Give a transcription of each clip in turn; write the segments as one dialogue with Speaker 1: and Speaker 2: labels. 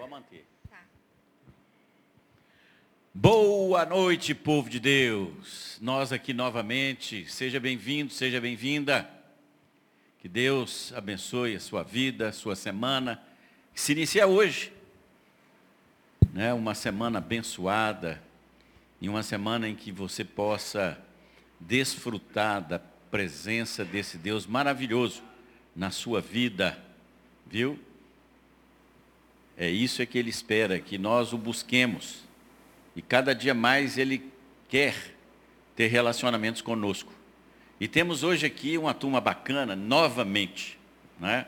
Speaker 1: pode manter. Tá. Boa noite, povo de Deus. Nós aqui novamente. Seja bem-vindo, seja bem-vinda. Que Deus abençoe a sua vida, a sua semana, que se inicia hoje. Né? Uma semana abençoada e uma semana em que você possa desfrutar da presença desse Deus maravilhoso na sua vida, viu? É isso é que ele espera, que nós o busquemos. E cada dia mais ele quer ter relacionamentos conosco. E temos hoje aqui uma turma bacana, novamente. Né?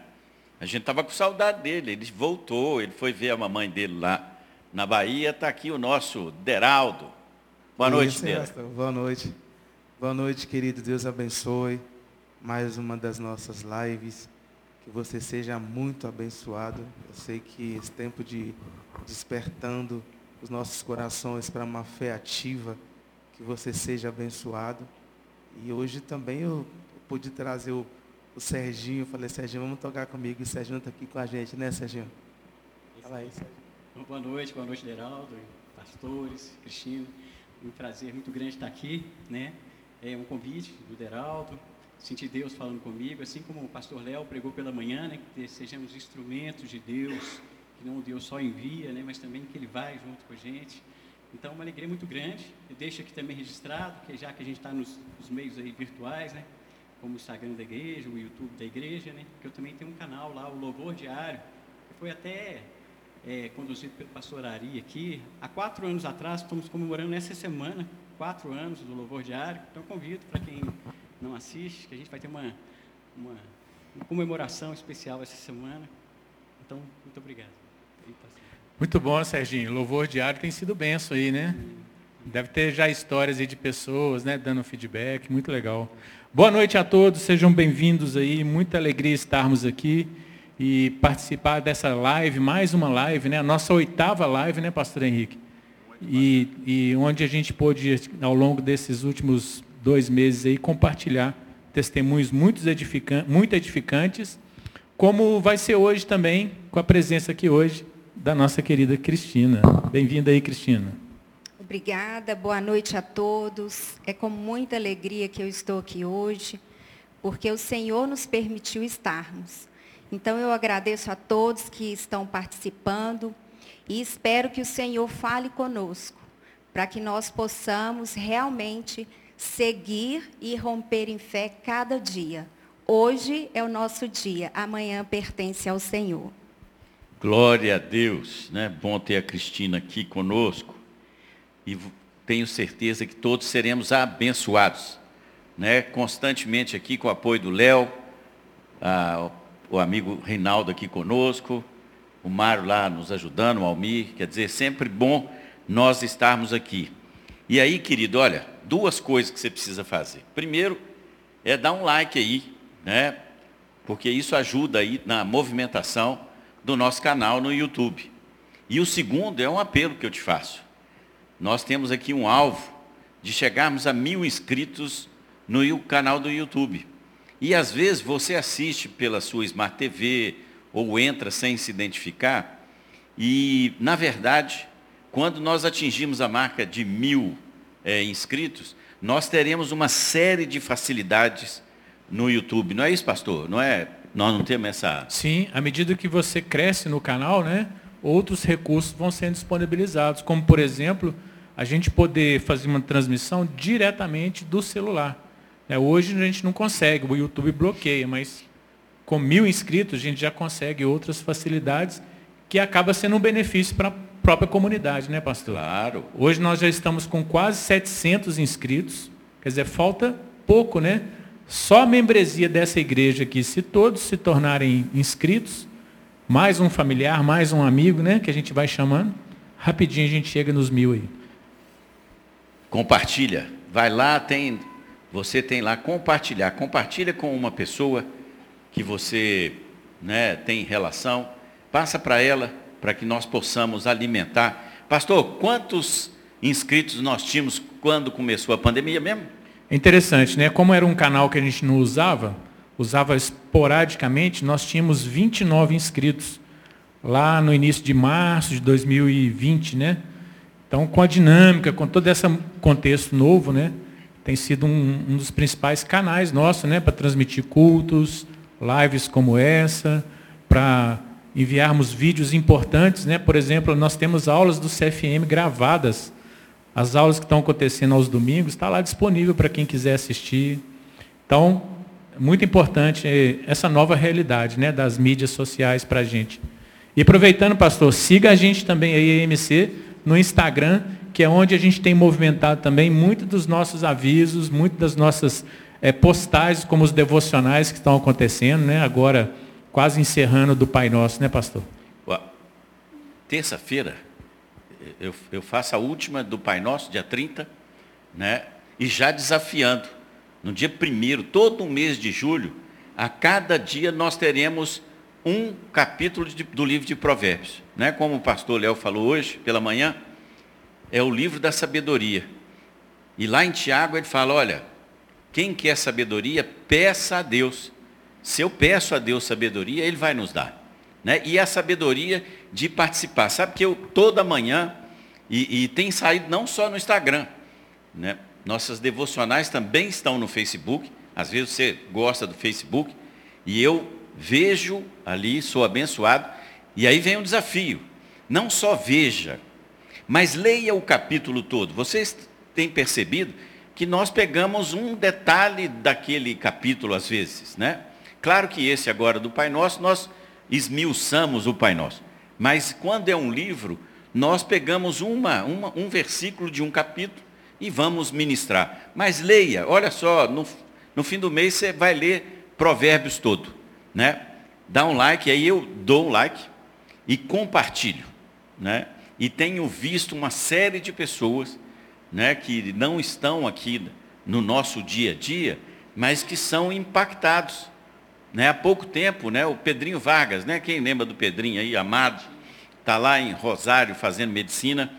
Speaker 1: A gente estava com saudade dele, ele voltou, ele foi ver a mamãe dele lá na Bahia, está aqui o nosso Deraldo. Boa noite,
Speaker 2: Deraldo. Boa noite. Boa noite, querido. Deus abençoe mais uma das nossas lives. Que você seja muito abençoado. Eu sei que esse tempo de despertando os nossos corações para uma fé ativa, que você seja abençoado. E hoje também eu pude trazer o, o Serginho. Falei, Serginho, vamos tocar comigo. E o Serginho está aqui com a gente, né, Serginho?
Speaker 3: Fala aí, Serginho. Boa noite, boa noite, Geraldo, pastores, Cristina. Um prazer muito grande estar aqui, né? É um convite do Deraldo, sentir Deus falando comigo, assim como o pastor Léo pregou pela manhã, né, que sejamos instrumentos de Deus, que não Deus só envia, né, mas também que Ele vai junto com a gente. Então, uma alegria muito grande. Eu deixo aqui também registrado, que já que a gente está nos, nos, meios aí virtuais, né, como o Instagram da igreja, o YouTube da igreja, né, que eu também tenho um canal lá, o Louvor Diário, que foi até é, conduzido pelo pastor Ari aqui. Há quatro anos atrás, estamos comemorando nessa semana, quatro anos do Louvor Diário. Então, convido para quem não assiste, que a gente vai ter uma, uma, uma comemoração especial essa semana. Então, muito obrigado.
Speaker 4: Muito bom, Serginho. Louvor diário tem sido benção aí, né? Deve ter já histórias aí de pessoas, né, dando feedback, muito legal. Boa noite a todos, sejam bem-vindos aí, muita alegria estarmos aqui e participar dessa live, mais uma live, né, a nossa oitava live, né, pastor Henrique? E, e onde a gente pôde, ao longo desses últimos dois meses aí, compartilhar testemunhos muito edificantes, muito edificantes, como vai ser hoje também, com a presença aqui hoje da nossa querida Cristina. Bem-vinda aí, Cristina.
Speaker 5: Obrigada, boa noite a todos. É com muita alegria que eu estou aqui hoje, porque o Senhor nos permitiu estarmos. Então eu agradeço a todos que estão participando e espero que o Senhor fale conosco, para que nós possamos realmente seguir e romper em fé cada dia. Hoje é o nosso dia, amanhã pertence ao Senhor.
Speaker 1: Glória a Deus, né? Bom ter a Cristina aqui conosco. E tenho certeza que todos seremos abençoados, né? Constantemente aqui com o apoio do Léo, o amigo Reinaldo aqui conosco, o Mário lá nos ajudando, o Almir, quer dizer, sempre bom nós estarmos aqui. E aí, querido, olha, duas coisas que você precisa fazer. Primeiro, é dar um like aí, né? Porque isso ajuda aí na movimentação do nosso canal no YouTube. E o segundo é um apelo que eu te faço. Nós temos aqui um alvo de chegarmos a mil inscritos no canal do YouTube. E às vezes você assiste pela sua Smart TV ou entra sem se identificar. E, na verdade, quando nós atingimos a marca de mil é, inscritos, nós teremos uma série de facilidades no YouTube. Não é isso, pastor? Não é? Nós não temos essa.
Speaker 4: Sim, à medida que você cresce no canal, né, outros recursos vão sendo disponibilizados, como por exemplo, a gente poder fazer uma transmissão diretamente do celular. É, hoje a gente não consegue, o YouTube bloqueia, mas com mil inscritos a gente já consegue outras facilidades que acaba sendo um benefício para própria comunidade, né, pastor?
Speaker 1: Claro.
Speaker 4: Hoje nós já estamos com quase 700 inscritos, quer dizer, falta pouco, né? Só a membresia dessa igreja aqui, se todos se tornarem inscritos, mais um familiar, mais um amigo, né, que a gente vai chamando, rapidinho a gente chega nos mil aí.
Speaker 1: Compartilha. Vai lá, tem, você tem lá compartilhar. Compartilha com uma pessoa que você né, tem relação, passa para ela para que nós possamos alimentar. Pastor, quantos inscritos nós tínhamos quando começou a pandemia mesmo?
Speaker 4: É interessante, né? Como era um canal que a gente não usava, usava esporadicamente, nós tínhamos 29 inscritos. lá no início de março de 2020, né? Então, com a dinâmica, com todo esse contexto novo, né? Tem sido um, um dos principais canais nossos, né? Para transmitir cultos, lives como essa, para enviarmos vídeos importantes, né? Por exemplo, nós temos aulas do CFM gravadas. As aulas que estão acontecendo aos domingos, está lá disponível para quem quiser assistir. Então, muito importante essa nova realidade né, das mídias sociais para a gente. E aproveitando, pastor, siga a gente também aí, a EMC, no Instagram, que é onde a gente tem movimentado também muito dos nossos avisos, muito das nossas é, postagens, como os devocionais que estão acontecendo, né? Agora, quase encerrando do Pai Nosso, né, pastor?
Speaker 1: Terça-feira, eu, eu faço a última do Pai Nosso, dia 30, né? E já desafiando no dia 1 todo o mês de julho, a cada dia nós teremos um capítulo de, do livro de Provérbios. Né? Como o pastor Léo falou hoje, pela manhã, é o livro da sabedoria. E lá em Tiago ele fala: olha, quem quer sabedoria, peça a Deus. Se eu peço a Deus sabedoria, Ele vai nos dar. Né? E a sabedoria de participar. Sabe que eu toda manhã, e, e tem saído não só no Instagram, né? Nossas devocionais também estão no Facebook. Às vezes você gosta do Facebook. E eu vejo ali, sou abençoado. E aí vem um desafio. Não só veja, mas leia o capítulo todo. Vocês têm percebido que nós pegamos um detalhe daquele capítulo às vezes, né? Claro que esse agora do Pai Nosso, nós esmiuçamos o Pai Nosso. Mas quando é um livro, nós pegamos uma, uma, um versículo de um capítulo e vamos ministrar. Mas leia, olha só, no, no fim do mês você vai ler Provérbios todo. Né? Dá um like, aí eu dou um like e compartilho. Né? E tenho visto uma série de pessoas né, que não estão aqui no nosso dia a dia, mas que são impactados. Né? Há pouco tempo, né, o Pedrinho Vargas, né, quem lembra do Pedrinho aí, amado, está lá em Rosário fazendo medicina.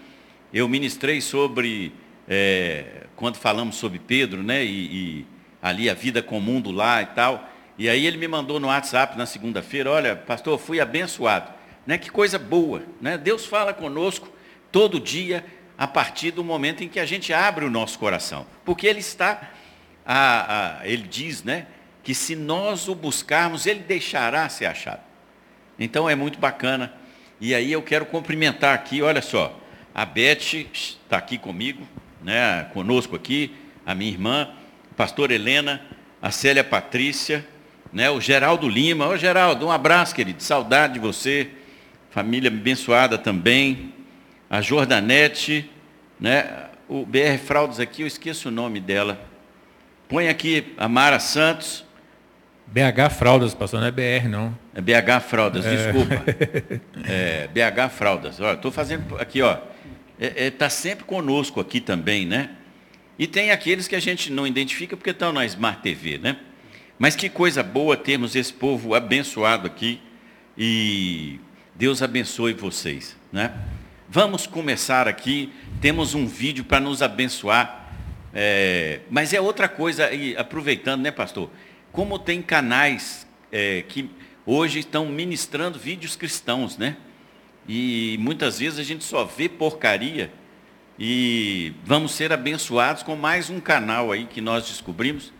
Speaker 1: Eu ministrei sobre é, quando falamos sobre Pedro, né, e, e, ali a vida comum do lá e tal, e aí ele me mandou no WhatsApp na segunda-feira, olha, pastor, fui abençoado. Né, que coisa boa. Né? Deus fala conosco todo dia, a partir do momento em que a gente abre o nosso coração. Porque Ele está, a, a, Ele diz, né, que se nós o buscarmos, Ele deixará ser achado. Então é muito bacana. E aí eu quero cumprimentar aqui, olha só, a Beth está aqui comigo, né, conosco aqui, a minha irmã, a pastora Helena, a Célia Patrícia, né, o Geraldo Lima. Ô Geraldo, um abraço, querido, saudade de você, família abençoada também, a Jordanete, né, o BR Fraldas aqui, eu esqueço o nome dela. Põe aqui a Mara Santos.
Speaker 4: BH Fraldas, pastor, não é BR, não.
Speaker 1: É BH Fraldas, é. desculpa. É, BH Fraldas. Estou fazendo aqui, ó está é, é, tá sempre conosco aqui também, né? E tem aqueles que a gente não identifica porque estão na Smart TV, né? Mas que coisa boa termos esse povo abençoado aqui e Deus abençoe vocês, né? Vamos começar aqui, temos um vídeo para nos abençoar, é, mas é outra coisa, e aproveitando, né, pastor? Como tem canais é, que hoje estão ministrando vídeos cristãos, né? E muitas vezes a gente só vê porcaria e vamos ser abençoados com mais um canal aí que nós descobrimos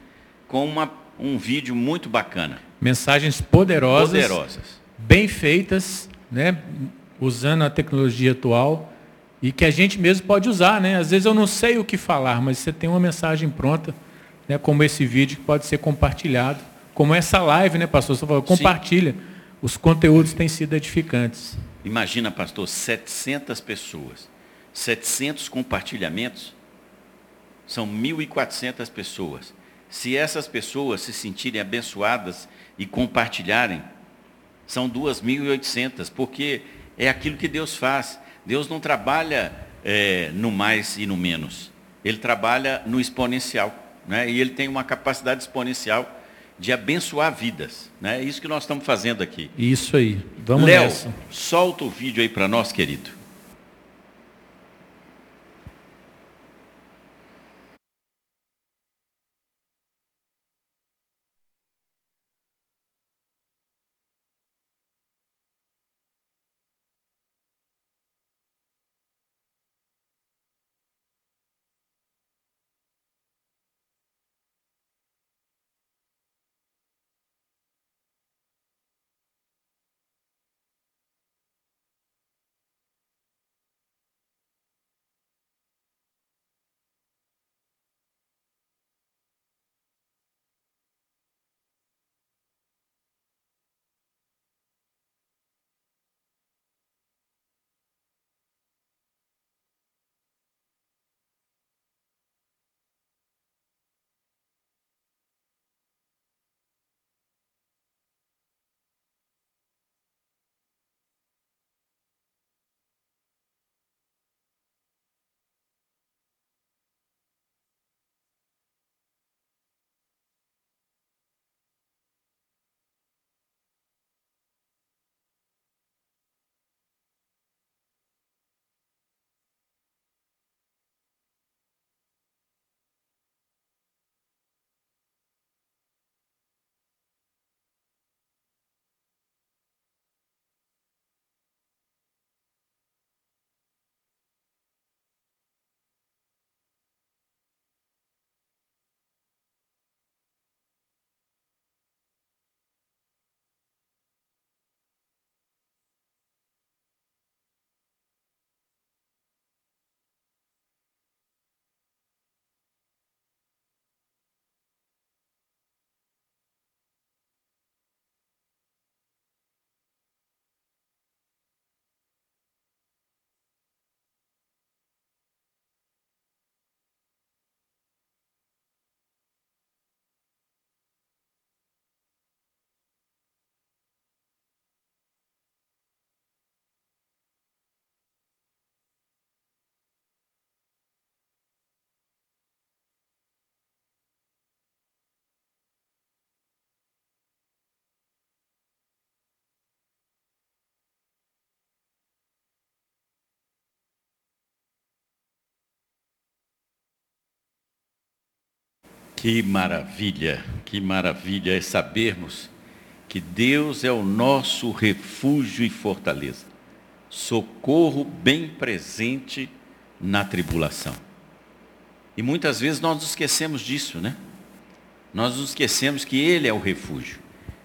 Speaker 1: com uma, um vídeo muito bacana.
Speaker 4: Mensagens poderosas, poderosas, bem feitas, né? usando a tecnologia atual e que a gente mesmo pode usar. Né? Às vezes eu não sei o que falar, mas você tem uma mensagem pronta, né? como esse vídeo que pode ser compartilhado, como essa live, né, pastor? Você falou, compartilha. Sim. Os conteúdos têm sido edificantes.
Speaker 1: Imagina, pastor, 700 pessoas, 700 compartilhamentos, são 1.400 pessoas. Se essas pessoas se sentirem abençoadas e compartilharem, são 2.800, porque é aquilo que Deus faz. Deus não trabalha é, no mais e no menos. Ele trabalha no exponencial. Né? E ele tem uma capacidade exponencial de abençoar vidas. Né? É isso que nós estamos fazendo aqui.
Speaker 4: Isso aí. Vamos
Speaker 1: Léo, solta o vídeo aí para nós, querido. Que maravilha, que maravilha é sabermos que Deus é o nosso refúgio e fortaleza, socorro bem presente na tribulação. E muitas vezes nós nos esquecemos disso, né? Nós nos esquecemos que Ele é o refúgio.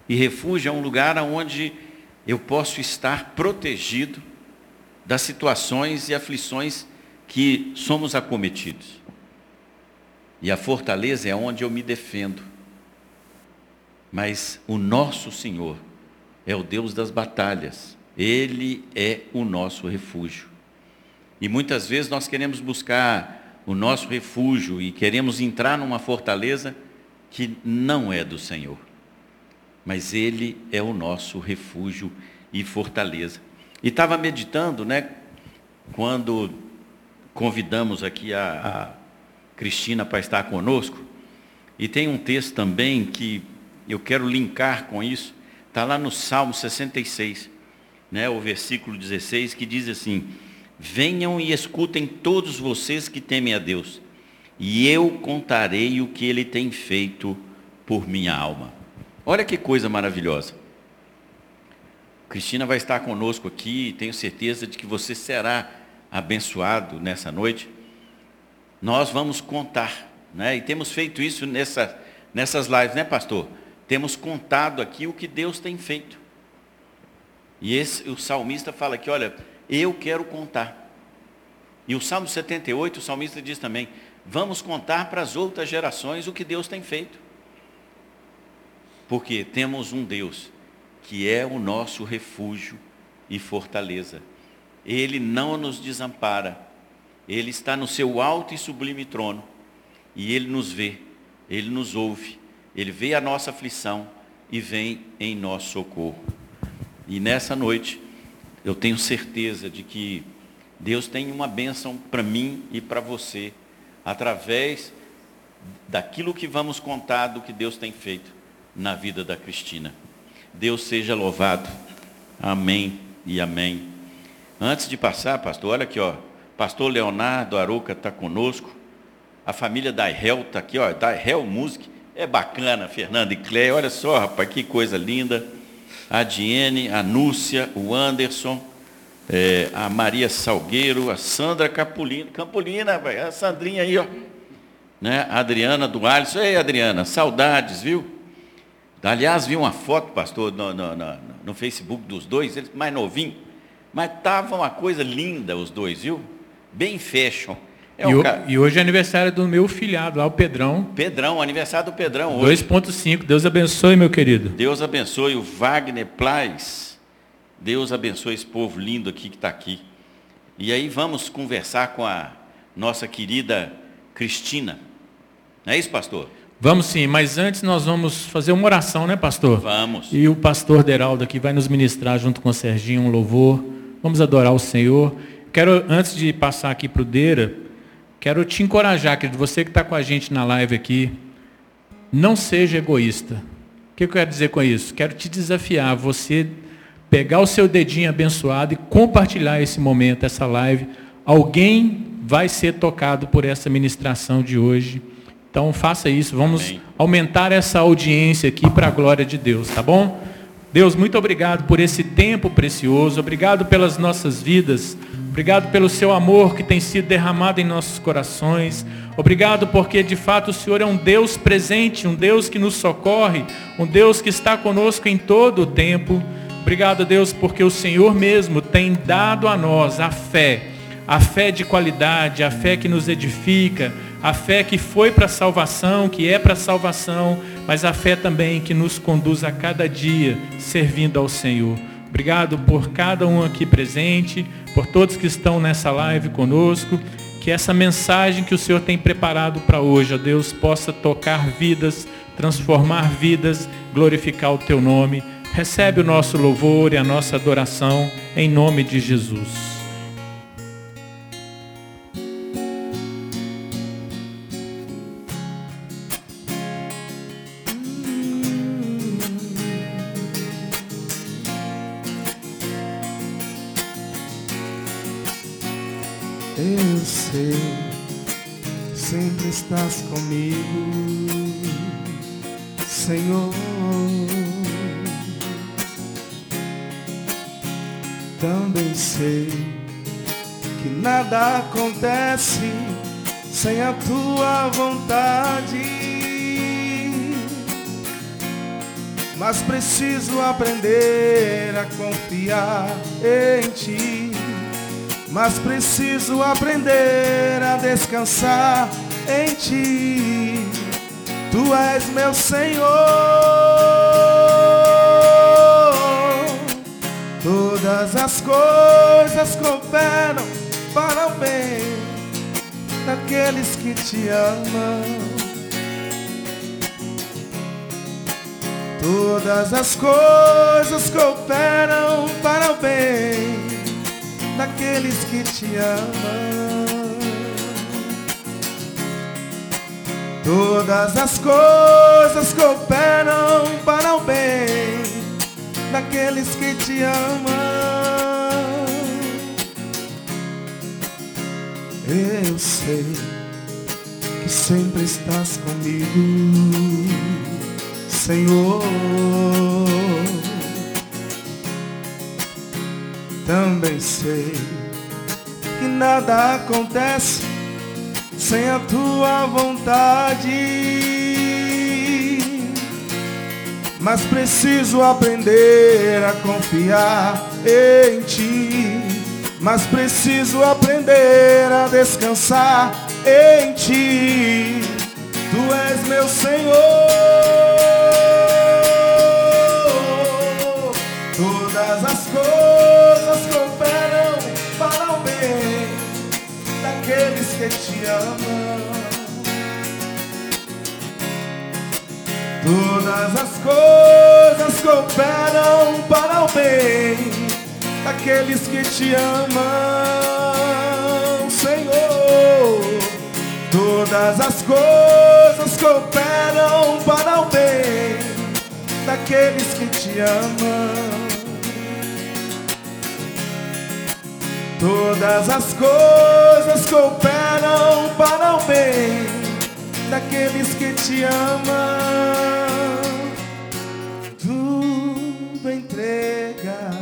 Speaker 1: E refúgio é um lugar onde eu posso estar protegido das situações e aflições que somos acometidos. E a fortaleza é onde eu me defendo. Mas o nosso Senhor é o Deus das batalhas. Ele é o nosso refúgio. E muitas vezes nós queremos buscar o nosso refúgio e queremos entrar numa fortaleza que não é do Senhor. Mas Ele é o nosso refúgio e fortaleza. E estava meditando, né, quando convidamos aqui a, Cristina para estar conosco. E tem um texto também que eu quero linkar com isso. Está lá no Salmo 66, né, o versículo 16, que diz assim: Venham e escutem todos vocês que temem a Deus, e eu contarei o que ele tem feito por minha alma. Olha que coisa maravilhosa. Cristina vai estar conosco aqui, tenho certeza de que você será abençoado nessa noite nós vamos contar. Né? E temos feito isso nessa, nessas lives, né, pastor? Temos contado aqui o que Deus tem feito. E esse, o salmista fala aqui, olha, eu quero contar. E o Salmo 78, o salmista diz também, vamos contar para as outras gerações o que Deus tem feito. Porque temos um Deus que é o nosso refúgio e fortaleza. Ele não nos desampara ele está no seu alto e sublime trono. E ele nos vê, ele nos ouve, ele vê a nossa aflição e vem em nosso socorro. E nessa noite, eu tenho certeza de que Deus tem uma bênção para mim e para você, através daquilo que vamos contar do que Deus tem feito na vida da Cristina. Deus seja louvado. Amém e amém. Antes de passar, pastor, olha aqui, ó. Pastor Leonardo Aruca está conosco. A família da Hel está aqui, ó, da Hel Music. É bacana, Fernando e Cleia. Olha só, rapaz, que coisa linda. A Diene, a Núcia, o Anderson, é, a Maria Salgueiro, a Sandra Capolina. Campolina, a Sandrinha aí, ó. Né? A Adriana Alisson. Ei, Adriana, saudades, viu? Aliás, vi uma foto, pastor, no, no, no, no Facebook dos dois, eles mais novinhos. Mas estava uma coisa linda os dois, viu? Bem fashion.
Speaker 4: É um e, ca... e, hoje é aniversário do meu filhado, lá o Pedrão.
Speaker 1: Pedrão, aniversário do Pedrão hoje.
Speaker 4: 2.5, Deus abençoe, meu querido.
Speaker 1: Deus abençoe o Wagner Plais. Deus abençoe esse povo lindo aqui que está aqui. E aí vamos conversar com a nossa querida Cristina. Não é isso, pastor?
Speaker 4: Vamos sim, mas antes nós vamos fazer uma oração, né, pastor?
Speaker 1: Vamos.
Speaker 4: E o pastor Deraldo aqui vai nos ministrar junto com o Serginho um louvor. Vamos adorar o Senhor. Quero, antes de passar aqui para o Deira, quero te encorajar, querido, você que está com a gente na live aqui, não seja egoísta. O que eu quero dizer com isso? Quero te desafiar, você pegar o seu dedinho abençoado e compartilhar esse momento, essa live. Alguém vai ser tocado por essa ministração de hoje. Então faça isso, vamos Amém. aumentar essa audiência aqui para a glória de Deus, tá bom? Deus, muito obrigado por esse tempo precioso, obrigado pelas nossas vidas, obrigado pelo seu amor que tem sido derramado em nossos corações, obrigado porque de fato o Senhor é um Deus presente, um Deus que nos socorre, um Deus que está conosco em todo o tempo. Obrigado, Deus, porque o Senhor mesmo tem dado a nós a fé, a fé de qualidade, a fé que nos edifica, a fé que foi para a salvação, que é para a salvação, mas a fé também que nos conduz a cada dia servindo ao Senhor. Obrigado por cada um aqui presente, por todos que estão nessa live conosco, que essa mensagem que o Senhor tem preparado para hoje, ó Deus, possa tocar vidas, transformar vidas, glorificar o teu nome. Recebe o nosso louvor e a nossa adoração em nome de Jesus.
Speaker 2: Eu sei, sempre estás comigo. Senhor. Também sei que nada acontece sem a tua vontade. Mas preciso aprender a confiar em ti. Mas preciso aprender a descansar em ti. Tu és meu Senhor. Todas as coisas cooperam para o bem daqueles que te amam. Todas as coisas cooperam para o bem daqueles que te amam. Todas as coisas cooperam para o bem daqueles que te amam. Eu sei que sempre estás comigo, Senhor. Também sei que nada acontece sem a tua vontade. Mas preciso aprender a confiar em ti. Mas preciso aprender a descansar em ti. Tu és meu Senhor. Te amam. Todas as coisas cooperam para o bem daqueles que te amam, Senhor. Todas as coisas cooperam para o bem daqueles que te amam. Todas as coisas cooperam para o bem daqueles que te amam. Tudo entregarei,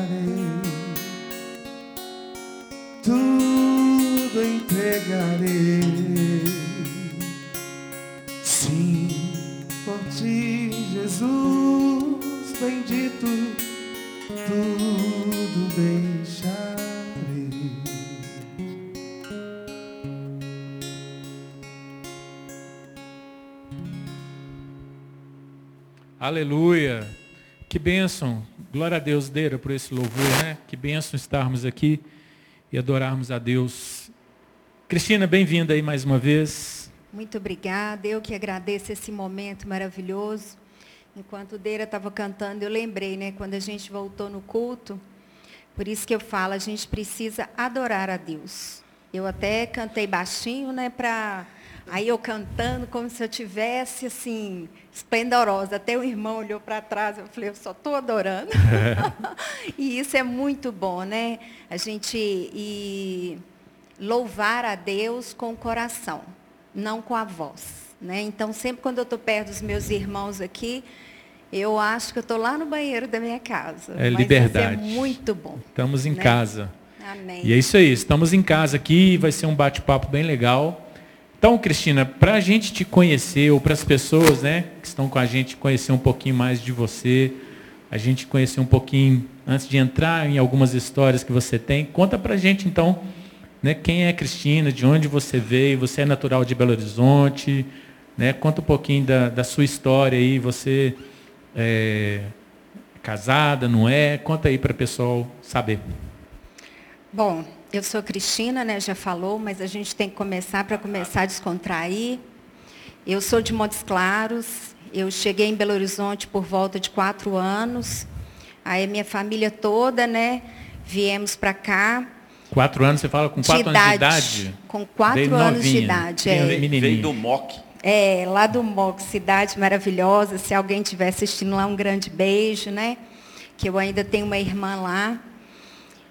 Speaker 2: tudo entregarei. Sim, por ti, Jesus
Speaker 4: Aleluia. Que bênção. Glória a Deus, Deira, por esse louvor, né? Que bênção estarmos aqui e adorarmos a Deus. Cristina, bem-vinda aí mais uma vez.
Speaker 5: Muito obrigada. Eu que agradeço esse momento maravilhoso. Enquanto Deira estava cantando, eu lembrei, né, quando a gente voltou no culto, por isso que eu falo, a gente precisa adorar a Deus. Eu até cantei baixinho, né, para aí eu cantando como se eu tivesse assim, esplendorosa. Até o irmão olhou para trás, eu falei, eu só estou adorando. e isso é muito bom, né? A gente e louvar a Deus com o coração, não com a voz. Né? Então, sempre quando eu estou perto dos meus irmãos aqui, eu acho que eu estou lá no banheiro da minha casa.
Speaker 4: É
Speaker 5: Mas
Speaker 4: liberdade.
Speaker 5: É muito bom.
Speaker 4: Estamos em
Speaker 5: né?
Speaker 4: casa.
Speaker 5: Amém.
Speaker 4: E é isso aí, estamos em casa aqui, vai ser um bate-papo bem legal. Então, Cristina, para a gente te conhecer, ou para as pessoas né, que estão com a gente conhecer um pouquinho mais de você, a gente conhecer um pouquinho, antes de entrar em algumas histórias que você tem, conta para a gente então, né, quem é Cristina, de onde você veio, você é natural de Belo Horizonte, né, conta um pouquinho da, da sua história aí, você é casada, não é? Conta aí para o pessoal saber.
Speaker 5: Bom, eu sou Cristina, né, já falou, mas a gente tem que começar para começar a descontrair. Eu sou de Montes Claros, eu cheguei em Belo Horizonte por volta de quatro anos. Aí minha família toda, né, viemos para cá.
Speaker 4: Quatro anos, você fala com quatro anos de idade?
Speaker 5: Com quatro
Speaker 4: Veio
Speaker 5: anos de
Speaker 4: novinha.
Speaker 5: idade,
Speaker 4: Veio
Speaker 5: é.
Speaker 4: menininha.
Speaker 1: Veio do MOC.
Speaker 5: É, lá do MOC, cidade maravilhosa. Se alguém estiver assistindo lá, um grande beijo, né? Que eu ainda tenho uma irmã lá.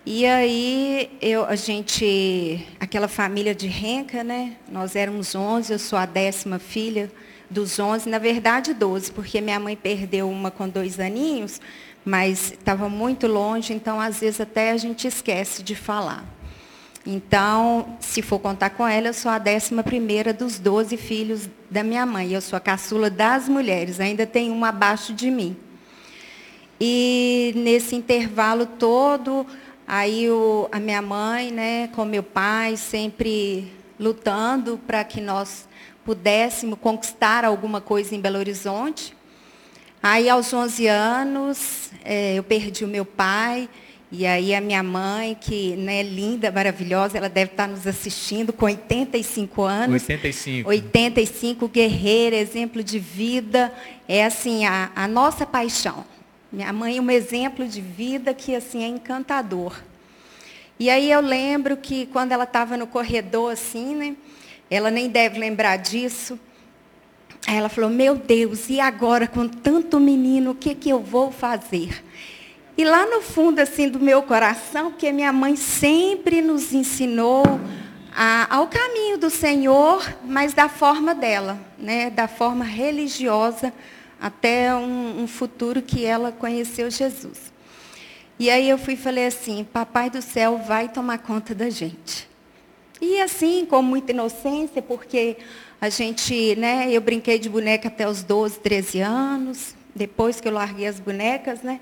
Speaker 5: E aí, eu, a gente, aquela família de renca, né? Nós éramos 11, eu sou a décima filha. dos 11, na verdade 12, porque minha mãe perdeu uma com dois aninhos, mas estava muito longe, então às vezes até a gente esquece de falar. Então, se for contar com ela, eu sou a décima primeira dos 12 filhos da minha mãe. Eu sou a caçula das mulheres, ainda tem uma abaixo de mim. E nesse intervalo todo, aí o, a minha mãe, né, com meu pai, sempre lutando para que nós pudéssemos conquistar alguma coisa em Belo Horizonte. Aí, aos 11 anos, é, eu perdi o meu pai. E aí a minha mãe, que né, linda, maravilhosa, ela deve estar nos assistindo com 85 anos.
Speaker 4: 85.
Speaker 5: 85, guerreira, exemplo de vida. É assim, a, a nossa paixão. Minha mãe é um exemplo de vida que assim é encantador. E aí eu lembro que quando ela estava no corredor assim, né? Ela nem deve lembrar disso. Aí ela falou: "Meu Deus, e agora com tanto menino, o que que eu vou fazer?" E lá no fundo assim do meu coração, porque minha mãe sempre nos ensinou a, ao caminho do Senhor, mas da forma dela, né? Da forma religiosa, até um, um futuro que ela conheceu Jesus. E aí eu fui e falei assim, papai do céu vai tomar conta da gente. E assim, com muita inocência, porque a gente, né, eu brinquei de boneca até os 12, 13 anos, depois que eu larguei as bonecas, né?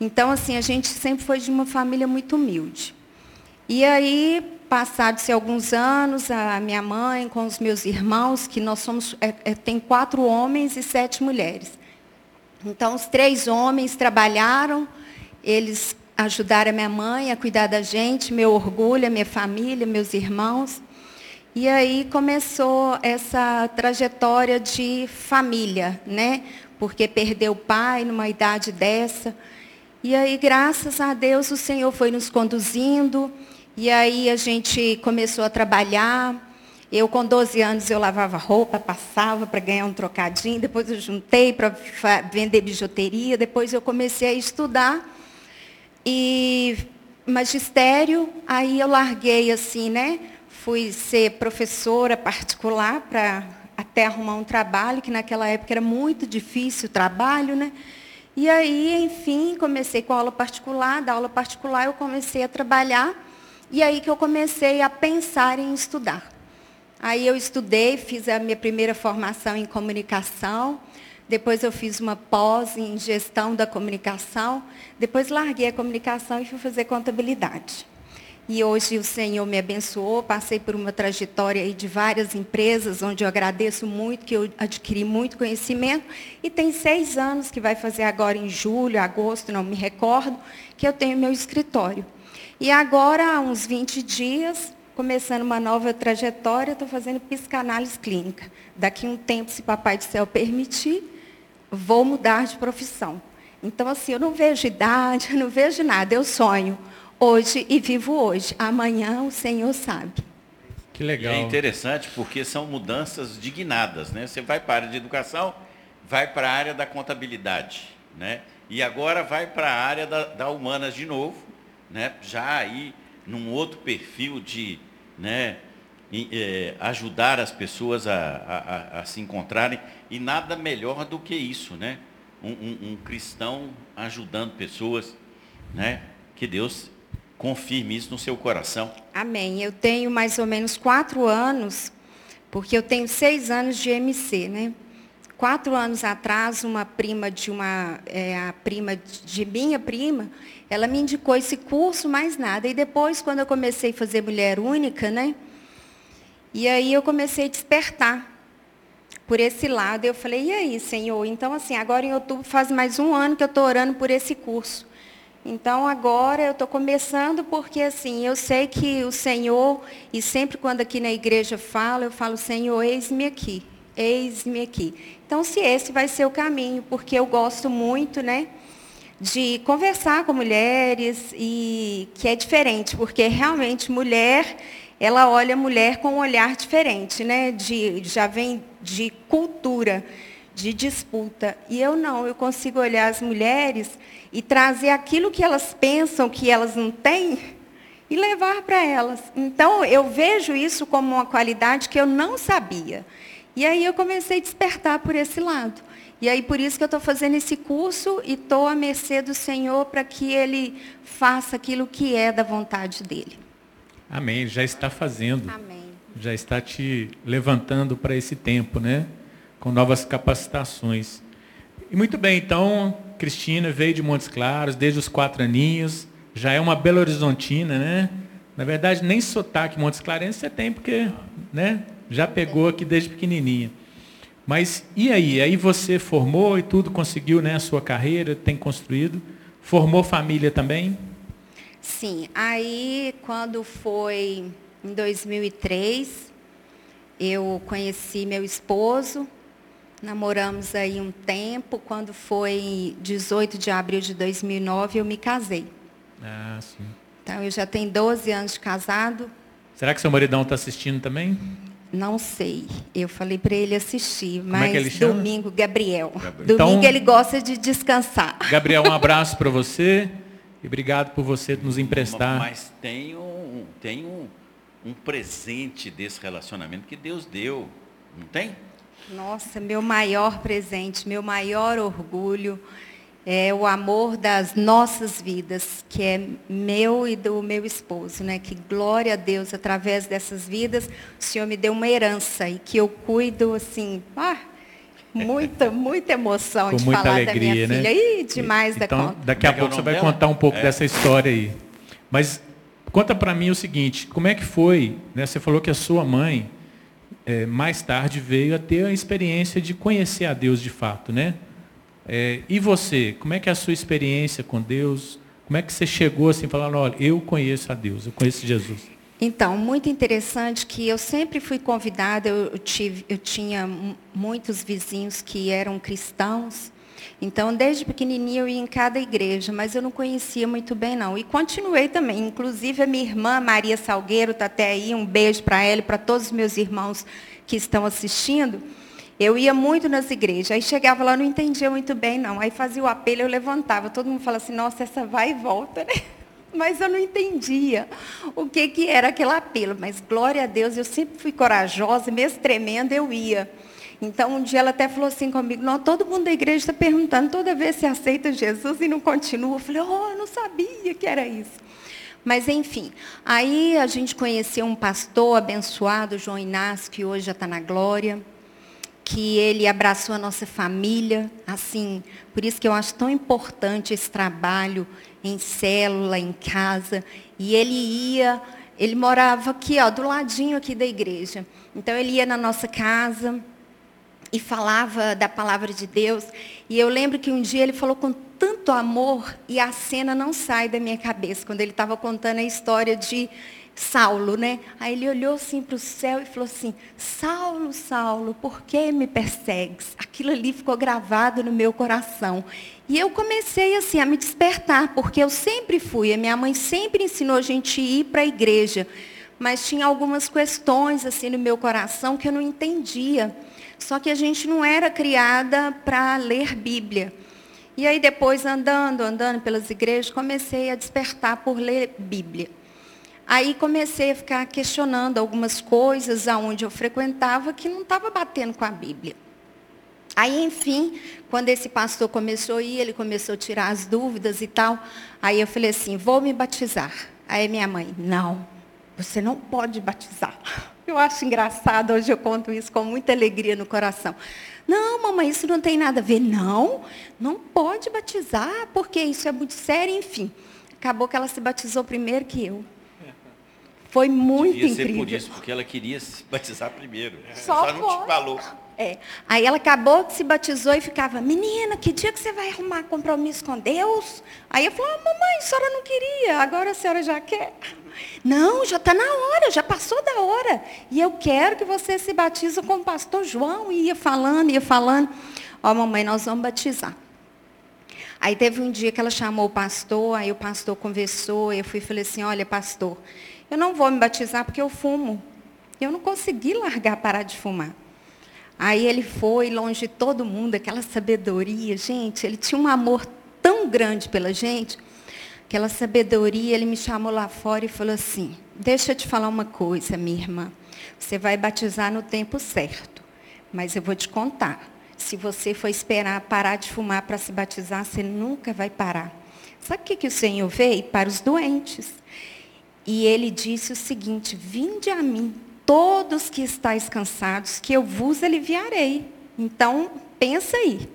Speaker 5: Então, assim, a gente sempre foi de uma família muito humilde. E aí, passados alguns anos, a minha mãe com os meus irmãos, que nós somos, é, é, tem quatro homens e sete mulheres. Então, os três homens trabalharam, eles ajudaram a minha mãe a cuidar da gente, meu orgulho, a minha família, meus irmãos. E aí começou essa trajetória de família, né? Porque perdeu o pai numa idade dessa. E aí, graças a Deus, o Senhor foi nos conduzindo. E aí a gente começou a trabalhar. Eu, com 12 anos, eu lavava roupa, passava para ganhar um trocadinho. Depois eu juntei para vender bijuteria. Depois eu comecei a estudar. E magistério, aí eu larguei assim, né? Fui ser professora particular para até arrumar um trabalho, que naquela época era muito difícil o trabalho, né? E aí, enfim, comecei com aula particular, da aula particular eu comecei a trabalhar, e aí que eu comecei a pensar em estudar. Aí eu estudei, fiz a minha primeira formação em comunicação, depois eu fiz uma pós em gestão da comunicação, depois larguei a comunicação e fui fazer contabilidade. E hoje o Senhor me abençoou, passei por uma trajetória de várias empresas, onde eu agradeço muito, que eu adquiri muito conhecimento. E tem seis anos, que vai fazer agora em julho, agosto, não me recordo, que eu tenho meu escritório. E agora, há uns 20 dias, começando uma nova trajetória, estou fazendo psicanálise clínica. Daqui a um tempo, se Papai do Céu permitir, vou mudar de profissão. Então, assim, eu não vejo idade, eu não vejo nada, eu sonho hoje e vivo hoje. Amanhã o Senhor sabe.
Speaker 4: Que legal.
Speaker 1: E é interessante porque são mudanças dignadas, né? Você vai para a área de educação, vai para a área da contabilidade, né? E agora vai para a área da, da, humanas de novo, né? Já aí num outro perfil de, né? É, ajudar as pessoas a, a, a, se encontrarem e nada melhor do que isso, né? Um, um, um cristão ajudando pessoas, né? Que Deus Confirme isso no seu coração.
Speaker 5: Amém. Eu tenho mais ou menos quatro anos, porque eu tenho seis anos de MC, né? Quatro anos atrás, uma prima de uma, é, a prima de minha prima, ela me indicou esse curso, mais nada. E depois, quando eu comecei a fazer mulher única, né? E aí eu comecei a despertar por esse lado. Eu falei, e aí, Senhor? Então, assim, agora em outubro faz mais um ano que eu estou orando por esse curso. Então agora eu estou começando porque assim, eu sei que o Senhor, e sempre quando aqui na igreja falo, eu falo, Senhor, eis-me aqui, eis-me aqui. Então se esse vai ser o caminho, porque eu gosto muito, né? De conversar com mulheres e que é diferente, porque realmente mulher, ela olha mulher com um olhar diferente, né? De, já vem de cultura, de disputa. E eu não, eu consigo olhar as mulheres e trazer aquilo que elas pensam que elas não têm e levar para elas. Então, eu vejo isso como uma qualidade que eu não sabia. E aí eu comecei a despertar por esse lado. E aí por isso que eu estou fazendo esse curso e estou à mercê do Senhor para que Ele faça aquilo que é da vontade dele.
Speaker 4: Amém. Já está fazendo.
Speaker 5: Amém.
Speaker 4: Já está te levantando para esse tempo, né? Com novas capacitações. E muito bem, então, Cristina veio de Montes Claros desde os quatro aninhos, já é uma Belo Horizontina, né? Na verdade, nem sotaque Montes Clarense você tem, porque né, já pegou aqui desde pequenininha. Mas e aí? Aí você formou e tudo, conseguiu né, a sua carreira, tem construído. Formou família também?
Speaker 5: Sim. Aí, quando foi em 2003, eu conheci meu esposo, namoramos aí um tempo. Quando foi 18 de abril de 2009, eu me casei.
Speaker 4: Ah, sim.
Speaker 5: Então, eu já tenho 12 anos de casado.
Speaker 4: Será que seu maridão está assistindo também?
Speaker 5: Não sei. Eu falei para ele assistir,
Speaker 4: Como é que ele
Speaker 5: mas
Speaker 4: chama?
Speaker 5: domingo, Gabriel.
Speaker 1: Gabriel.
Speaker 5: Domingo
Speaker 4: Então-
Speaker 5: ele gosta de descansar.
Speaker 4: Gabriel, um abraço para você e obrigado por você nos emprestar.
Speaker 1: Mas tem um, tem um, um presente desse relacionamento que Deus deu, não tem?
Speaker 5: Nossa, meu maior presente, meu maior orgulho é o amor das nossas vidas, que é meu e do meu esposo, né? Que glória a Deus, através dessas vidas, o Senhor me deu uma herança e que eu cuido assim, ah, muita, muita emoção
Speaker 4: Com
Speaker 5: de
Speaker 4: muita
Speaker 5: falar da
Speaker 4: alegria,
Speaker 5: minha
Speaker 4: né?
Speaker 5: filha. Ih, demais da
Speaker 4: então,
Speaker 5: conta.
Speaker 4: daqui a
Speaker 1: é é
Speaker 4: pouco você vai
Speaker 1: dela?
Speaker 4: contar um pouco
Speaker 1: É.
Speaker 4: dessa história aí. Mas conta para mim o seguinte, como é que foi, né? Você falou que a sua mãe eh, mais tarde veio a ter a experiência de conhecer a Deus de fato, né? Eh, e você, como é que é a sua experiência com Deus? Como é que você chegou assim falando, olha, eu conheço a Deus, eu conheço Jesus?
Speaker 5: Então, muito interessante que eu sempre fui convidada, eu, tive, eu tinha mu- muitos vizinhos que eram cristãos, então desde pequenininha eu ia em cada igreja, mas eu não conhecia muito bem não. E continuei também, inclusive a minha irmã Maria Salgueiro está até aí, um beijo para ela e para todos os meus irmãos que estão assistindo. Eu ia muito nas igrejas, aí chegava lá, não entendia muito bem não, aí fazia o apelo, eu levantava, todo mundo falava assim, nossa, essa vai e volta, né? Mas eu não entendia o que, que era aquele apelo. Mas glória a Deus, eu sempre fui corajosa, mesmo tremendo, eu ia. Então um dia ela até falou assim comigo, não, todo mundo da igreja está perguntando toda vez se aceita Jesus e não continua. Eu falei, oh, eu não sabia que era isso. Mas enfim, aí a gente conheceu um pastor abençoado, João Inácio, que hoje já está na glória que ele abraçou a nossa família, assim, por isso que eu acho tão importante esse trabalho em célula, em casa, e ele ia, ele morava aqui, ó, do ladinho aqui da igreja. Então ele ia na nossa casa e falava da palavra de Deus, e eu lembro que um dia ele falou com tanto amor e a cena não sai da minha cabeça quando ele estava contando a história de Saulo, né? Aí ele olhou assim para o céu e falou assim: Saulo, Saulo, por que me persegues? Aquilo ali ficou gravado no meu coração. E eu comecei assim a me despertar, porque eu sempre fui, a minha mãe sempre ensinou a gente ir para a igreja, mas tinha algumas questões assim no meu coração que eu não entendia. Só que a gente não era criada para ler Bíblia. E aí depois andando, andando pelas igrejas, comecei a despertar por ler Bíblia. Aí comecei a ficar questionando algumas coisas aonde eu frequentava que não estava batendo com a Bíblia. Aí, enfim, quando esse pastor começou a ir, ele começou a tirar as dúvidas e tal. Aí eu falei assim, vou me batizar. Aí minha mãe, não, você não pode batizar. Eu acho engraçado, hoje eu conto isso com muita alegria no coração. Não, mamãe, isso não tem nada a ver. Não, não pode batizar, porque isso é muito sério, enfim. Acabou que ela se batizou primeiro que eu. Foi muito
Speaker 1: Devia ser
Speaker 5: incrível.
Speaker 1: por isso, porque ela queria se batizar primeiro.
Speaker 5: Só
Speaker 1: não
Speaker 5: pode.
Speaker 1: te falou.
Speaker 5: É. Aí ela acabou que se batizou e ficava, menina, que dia que você vai arrumar compromisso com Deus? Aí eu falei, ah, mamãe, a senhora não queria, agora a senhora já quer. Não, já está na hora, já passou da hora. E eu quero que você se batize com o pastor João. E ia falando, ia falando. Ó, mamãe, nós vamos batizar. Aí teve um dia que ela chamou o pastor, aí o pastor conversou, eu fui e falei assim, olha, pastor, eu não vou me batizar porque eu fumo. Eu não consegui largar, parar de fumar. Aí ele foi longe de todo mundo, aquela sabedoria, gente, ele tinha um amor tão grande pela gente, aquela sabedoria, ele me chamou lá fora e falou assim, deixa eu te falar uma coisa, minha irmã, você vai batizar no tempo certo, mas eu vou te contar. Se você for esperar parar de fumar para se batizar, você nunca vai parar. Sabe o que, que o Senhor veio? Para os doentes. E ele disse o seguinte: Vinde a mim, todos que estáis cansados, que eu vos aliviarei. Então, pensa aí.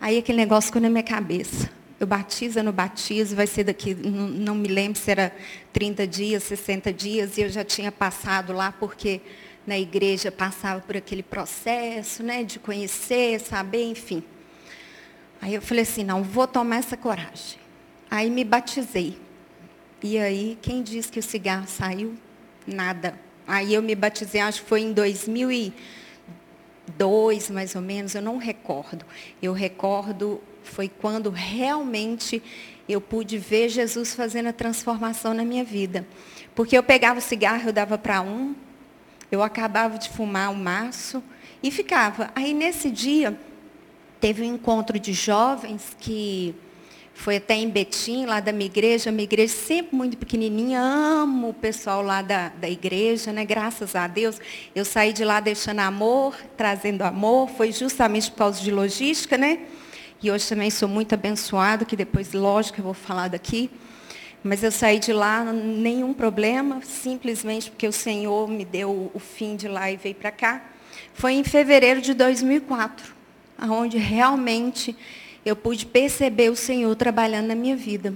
Speaker 5: Aí aquele negócio ficou na minha cabeça. Eu batizo no batismo, vai ser daqui, não, não me lembro se era 30 dias, 60 dias, e eu já tinha passado lá, porque na igreja passava por aquele processo, né, de conhecer, saber, enfim. Aí eu falei assim, não, vou tomar essa coragem. Aí me batizei. E aí, quem disse que o cigarro saiu? Nada. Aí eu me batizei, acho que foi em 2002, mais ou menos, eu não recordo. Eu recordo, foi quando realmente eu pude ver Jesus fazendo a transformação na minha vida. Porque eu pegava o cigarro, eu dava para um, eu acabava de fumar um maço e ficava. Aí nesse dia, teve um encontro de jovens que foi até em Betim, lá da minha igreja, minha igreja sempre muito pequenininha, amo o pessoal lá da, da igreja, né? graças a Deus. Eu saí de lá deixando amor, trazendo amor, foi justamente por causa de logística, né? E hoje também sou muito abençoado, que depois, lógico, eu vou falar daqui. Mas eu saí de lá, nenhum problema, simplesmente porque o Senhor me deu o fim de lá e veio para cá. Foi em fevereiro de 2004, onde realmente eu pude perceber o Senhor trabalhando na minha vida.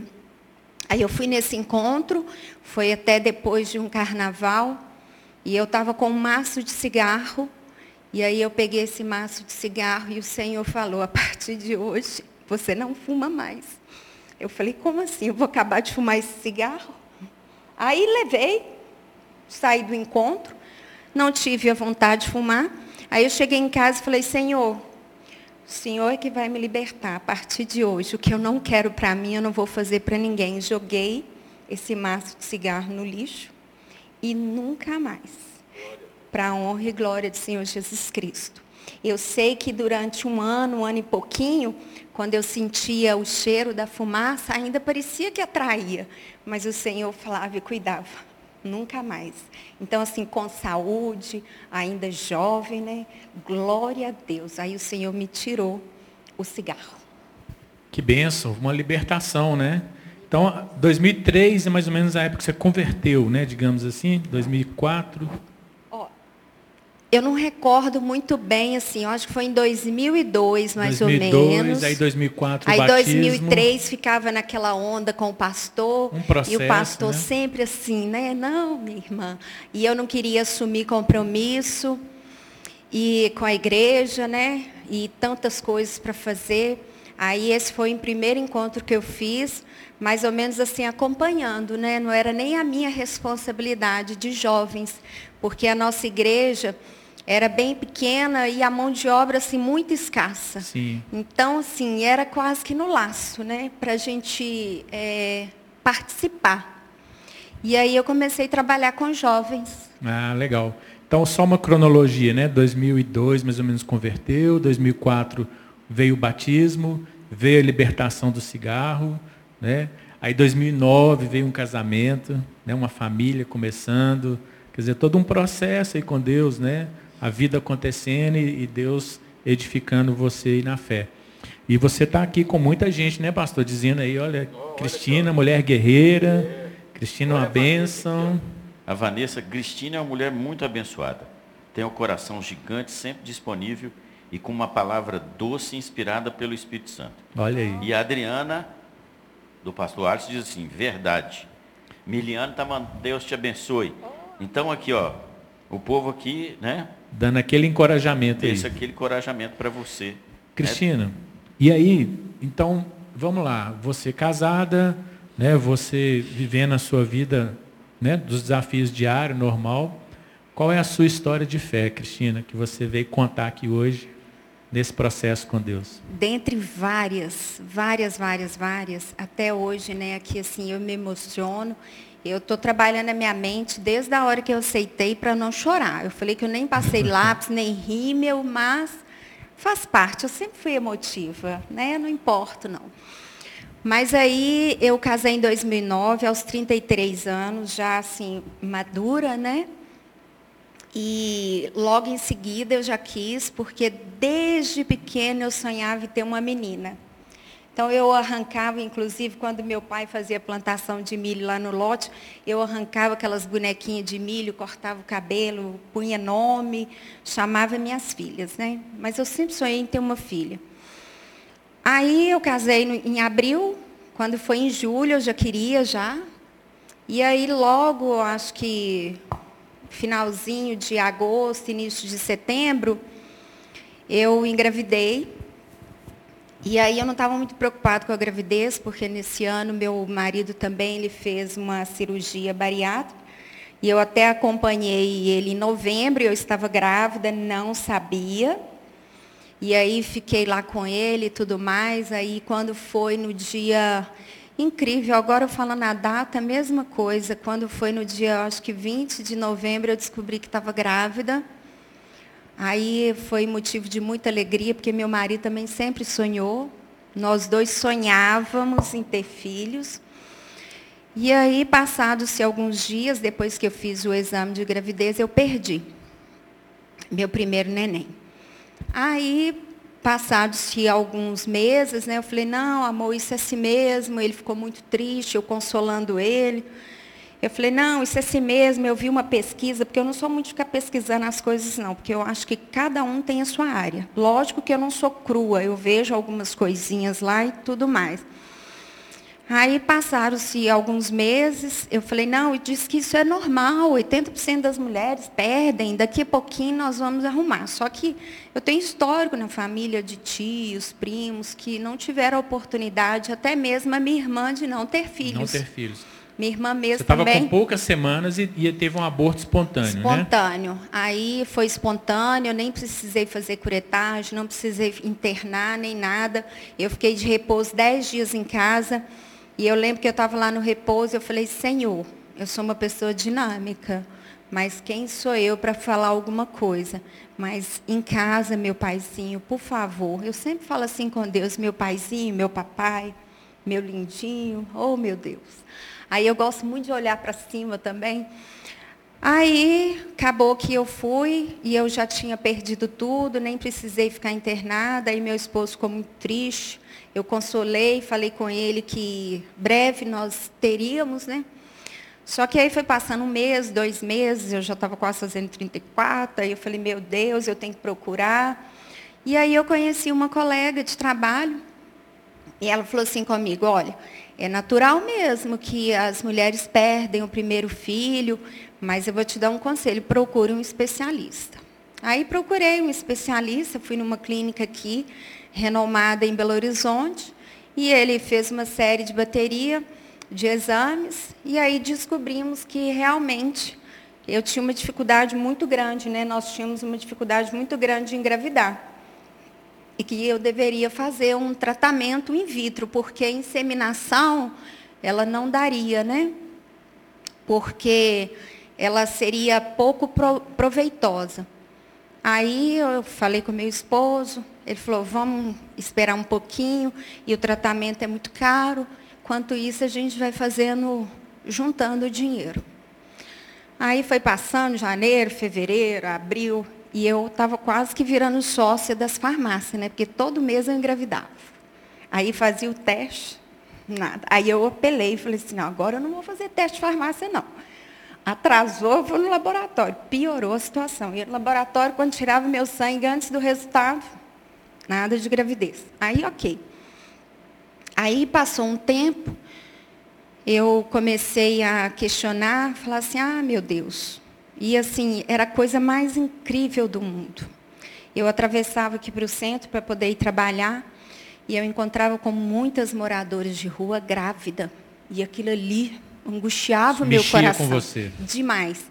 Speaker 5: Aí eu fui nesse encontro, foi até depois de um carnaval, e eu estava com um maço de cigarro, e aí eu peguei esse maço de cigarro e o Senhor falou, a partir de hoje, você não fuma mais. Eu falei, como assim? Eu vou acabar de fumar esse cigarro? Aí levei, saí do encontro, não tive a vontade de fumar. Aí eu cheguei em casa e falei, Senhor, o Senhor é que vai me libertar a partir de hoje. O que eu não quero para mim, eu não vou fazer para ninguém. Joguei esse maço de cigarro no lixo e nunca mais. Para a honra e glória do Senhor Jesus Cristo. Eu sei que durante um ano, um ano e pouquinho, quando eu sentia o cheiro da fumaça, ainda parecia que atraía, mas o Senhor falava e cuidava. Nunca mais. Então, assim, com saúde, ainda jovem, né? Glória a Deus. Aí o Senhor me tirou o cigarro.
Speaker 4: Que benção, uma libertação, né? Então, 2003 é mais ou menos a época que você converteu, né? Digamos assim, 2004.
Speaker 5: Eu não recordo muito bem, assim, eu acho que foi em 2002, mais
Speaker 4: 2002,
Speaker 5: ou menos.
Speaker 4: Aí 2004
Speaker 5: Aí
Speaker 4: batismo.
Speaker 5: 2003 ficava naquela onda com o pastor.
Speaker 4: Um processo,
Speaker 5: e o pastor
Speaker 4: né?
Speaker 5: sempre assim, né? Não, minha irmã. E eu não queria assumir compromisso e com a igreja, né? E tantas coisas para fazer. Aí esse foi o primeiro encontro que eu fiz, mais ou menos assim acompanhando, né? Não era nem a minha responsabilidade de jovens, porque a nossa igreja era bem pequena e a mão de obra assim muito escassa.
Speaker 4: Sim.
Speaker 5: Então assim era quase que no laço, né, para a gente é, participar. E aí eu comecei a trabalhar com jovens.
Speaker 4: Ah, legal. Então, só uma cronologia, né? 2002, mais ou menos, converteu. 2004 veio o batismo, veio a libertação do cigarro, né? Aí 2009 veio um casamento, né? Uma família começando, quer dizer, todo um processo aí com Deus, né? A vida acontecendo e, Deus edificando você na fé. E você está aqui com muita gente, né, pastor? Dizendo aí, olha, Cristina, mulher guerreira, Cristina, uma bênção.
Speaker 1: A Vanessa, Cristina é uma mulher muito abençoada. Tem um coração gigante, sempre disponível e com uma palavra doce inspirada pelo Espírito Santo.
Speaker 4: Olha aí.
Speaker 1: E a Adriana, do pastor Arte, diz assim, verdade. Miliano está mandando, Deus te abençoe. Então aqui, ó, o povo aqui, né,
Speaker 4: Dando aquele encorajamento aí.
Speaker 1: deixa aquele encorajamento para você.
Speaker 4: Cristina, e aí, então, vamos lá, você casada, né, você vivendo a sua vida, né, dos desafios diários, normal. Qual é a sua história de fé, Cristina, que você veio contar aqui hoje, nesse processo com Deus?
Speaker 5: Dentre várias, várias, várias, várias, até hoje, né, aqui assim, eu me emociono. Eu estou trabalhando a minha mente desde a hora que eu aceitei para não chorar. Eu falei que eu nem passei lápis, nem rímel, mas faz parte. Eu sempre fui emotiva, né? Não importo, não. Mas aí eu casei em 2009, aos 33 anos, já assim, madura, né? E logo em seguida eu já quis, porque desde pequena eu sonhava em ter uma menina. Então eu arrancava, inclusive, quando meu pai fazia plantação de milho lá no lote, eu arrancava aquelas bonequinhas de milho, cortava o cabelo, punha nome, chamava minhas filhas, né? Mas eu sempre sonhei em ter uma filha. Aí eu casei em abril, quando foi em julho eu já queria já. E aí logo, acho que finalzinho de agosto, início de setembro, eu engravidei. E aí eu não estava muito preocupado com a gravidez, porque nesse ano meu marido também ele fez uma cirurgia bariátrica. E eu até acompanhei ele em novembro, eu estava grávida, não sabia. E aí fiquei lá com ele e tudo mais. Aí quando foi no dia incrível, agora falando a data, a mesma coisa. Quando foi no dia, acho que 20 de novembro, eu descobri que estava grávida. Aí foi motivo de muita alegria, porque meu marido também sempre sonhou. Nós dois sonhávamos em ter filhos. E aí, passados-se alguns dias, depois que eu fiz o exame de gravidez, eu perdi meu primeiro neném. Aí, passados-se alguns meses, né, eu falei, não, amor, isso é assim mesmo. Ele ficou muito triste, eu consolando ele. Eu falei, não, isso é assim mesmo, eu vi uma pesquisa, porque eu não sou muito de ficar pesquisando as coisas, não, porque eu acho que cada um tem a sua área. Lógico que eu não sou crua, eu vejo algumas coisinhas lá e tudo mais. Aí passaram-se alguns meses, eu falei, não, e disse que isso é normal, 80% das mulheres perdem, daqui a pouquinho nós vamos arrumar. Só que eu tenho histórico na família de tios, primos, que não tiveram oportunidade, até mesmo a minha irmã, de não ter filhos. Não
Speaker 4: ter filhos.
Speaker 5: Minha irmã mesmo
Speaker 4: Você estava com poucas semanas e, e, teve um aborto espontâneo,
Speaker 5: espontâneo.
Speaker 4: né?
Speaker 5: Aí foi espontâneo, eu nem precisei fazer curetagem, não precisei internar nem nada. Eu fiquei de repouso dez dias em casa. E eu lembro que eu estava lá no repouso, eu falei, Senhor, eu sou uma pessoa dinâmica, mas quem sou eu para falar alguma coisa? Mas em casa, meu paizinho, por favor, eu sempre falo assim com Deus, meu paizinho, meu papai, meu lindinho, oh meu Deus. Aí eu gosto muito de olhar para cima também. Aí acabou que eu fui e eu já tinha perdido tudo, nem precisei ficar internada. Aí meu esposo ficou muito triste. Eu consolei, falei com ele que breve nós teríamos, né? Só que aí foi passando um mês, dois meses, eu já estava quase fazendo 34, aí eu falei, meu Deus, eu tenho que procurar. E aí eu conheci uma colega de trabalho, e ela falou assim comigo, olha, é natural mesmo que as mulheres perdem o primeiro filho, mas eu vou te dar um conselho, procure um especialista. Aí procurei um especialista, fui numa clínica aqui, renomada em Belo Horizonte, e ele fez uma série de bateria de exames, e aí descobrimos que realmente eu tinha uma dificuldade muito grande, né? Nós tínhamos uma dificuldade muito grande de engravidar. E que eu deveria fazer um tratamento in vitro, porque a inseminação, ela não daria, né? Porque ela seria pouco proveitosa. Aí eu falei com meu esposo, ele falou, vamos esperar um pouquinho, e o tratamento é muito caro. Enquanto isso, a gente vai fazendo, juntando dinheiro. Aí foi passando janeiro, fevereiro, abril, e eu estava quase que virando sócia das farmácias, né? Porque todo mês eu engravidava. Aí fazia o teste, nada. Aí eu apelei e falei assim, não, agora eu não vou fazer teste de farmácia, não. Atrasou, vou no laboratório. Piorou a situação. Ia no laboratório, quando tirava meu sangue antes do resultado, nada de gravidez. Aí, ok. Aí passou um tempo, eu comecei a questionar, falar assim, ah, meu Deus. E assim, era a coisa mais incrível do mundo. Eu atravessava aqui para o centro para poder ir trabalhar, e eu encontrava com muitas moradoras de rua grávida. E aquilo ali angustiava o meu coração.
Speaker 4: com você.
Speaker 5: Demais.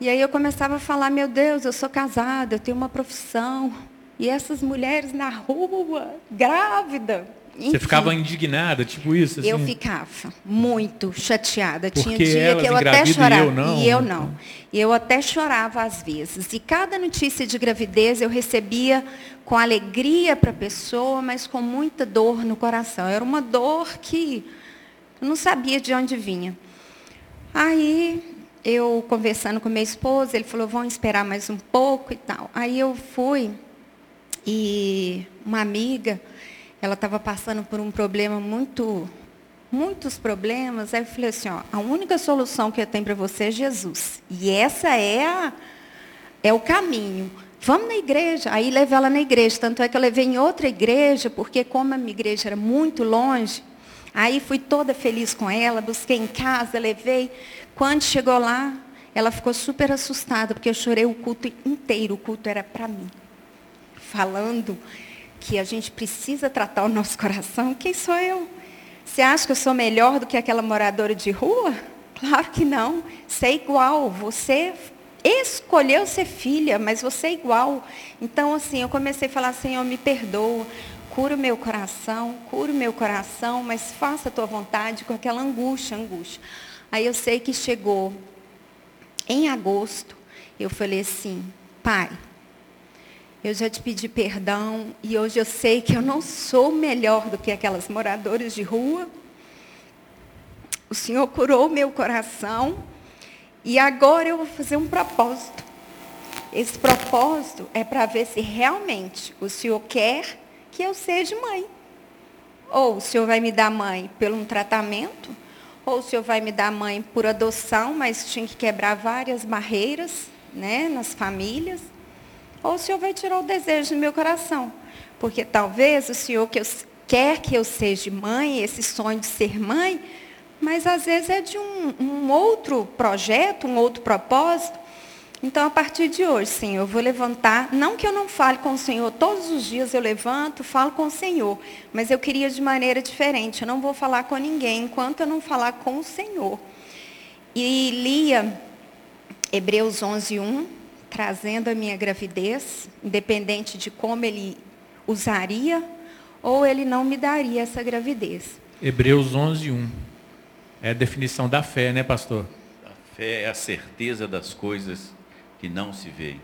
Speaker 5: E aí eu começava a falar, meu Deus, eu sou casada, eu tenho uma profissão. E essas mulheres na rua, grávida.
Speaker 4: Enfim, Você ficava indignada, tipo isso? Assim?
Speaker 5: Eu ficava muito chateada.
Speaker 4: Porque
Speaker 5: Tinha dia que eu até chorava.
Speaker 4: E eu não.
Speaker 5: E eu não. Eu até chorava às vezes. E cada notícia de gravidez eu recebia com alegria para a pessoa, mas com muita dor no coração. Era uma dor que eu não sabia de onde vinha. Aí eu conversando com meu esposo, ele falou, vamos esperar mais um pouco e tal. Aí eu fui e uma amiga, ela estava passando por um problema muito, muitos problemas. Aí eu falei assim, ó, a única solução que eu tenho para você é Jesus. E essa é, a, é o caminho. Vamos na igreja. Aí levei ela na igreja. Tanto é que eu levei em outra igreja, porque como a minha igreja era muito longe, aí fui toda feliz com ela, busquei em casa, levei. Quando chegou lá, ela ficou super assustada, porque eu chorei o culto inteiro. O culto era para mim. Falando que a gente precisa tratar o nosso coração. Quem sou eu? Você acha que eu sou melhor do que aquela moradora de rua? Claro que não. Você é igual. Você escolheu ser filha, mas você é igual. Então, assim, eu comecei a falar, Senhor, me perdoa, cura o meu coração, cura o meu coração, mas faça a tua vontade com aquela angústia, angústia. Aí eu sei que chegou em agosto, eu falei assim, pai, eu já te pedi perdão e hoje eu sei que eu não sou melhor do que aquelas moradoras de rua. O Senhor curou meu coração e agora eu vou fazer um propósito. Esse propósito é para ver se realmente o Senhor quer que eu seja mãe. Ou o Senhor vai me dar mãe pelo um tratamento, ou o Senhor vai me dar mãe por adoção, mas tinha que quebrar várias barreiras né, nas famílias. Ou o Senhor vai tirar o desejo do meu coração. Porque talvez o Senhor que eu, quer que eu seja mãe, esse sonho de ser mãe, mas às vezes é de um, um outro projeto, um outro propósito. Então, a partir de hoje, Senhor, eu vou levantar, não que eu não fale com o Senhor, todos os dias eu levanto, falo com o Senhor, mas eu queria de maneira diferente. Eu não vou falar com ninguém enquanto eu não falar com o Senhor. E lia Hebreus 11, 1, trazendo a minha gravidez, independente de como ele usaria, ou ele não me daria essa gravidez.
Speaker 4: Hebreus 11, 1. É a definição da fé, né, pastor?
Speaker 1: A fé é a certeza das coisas que não se veem.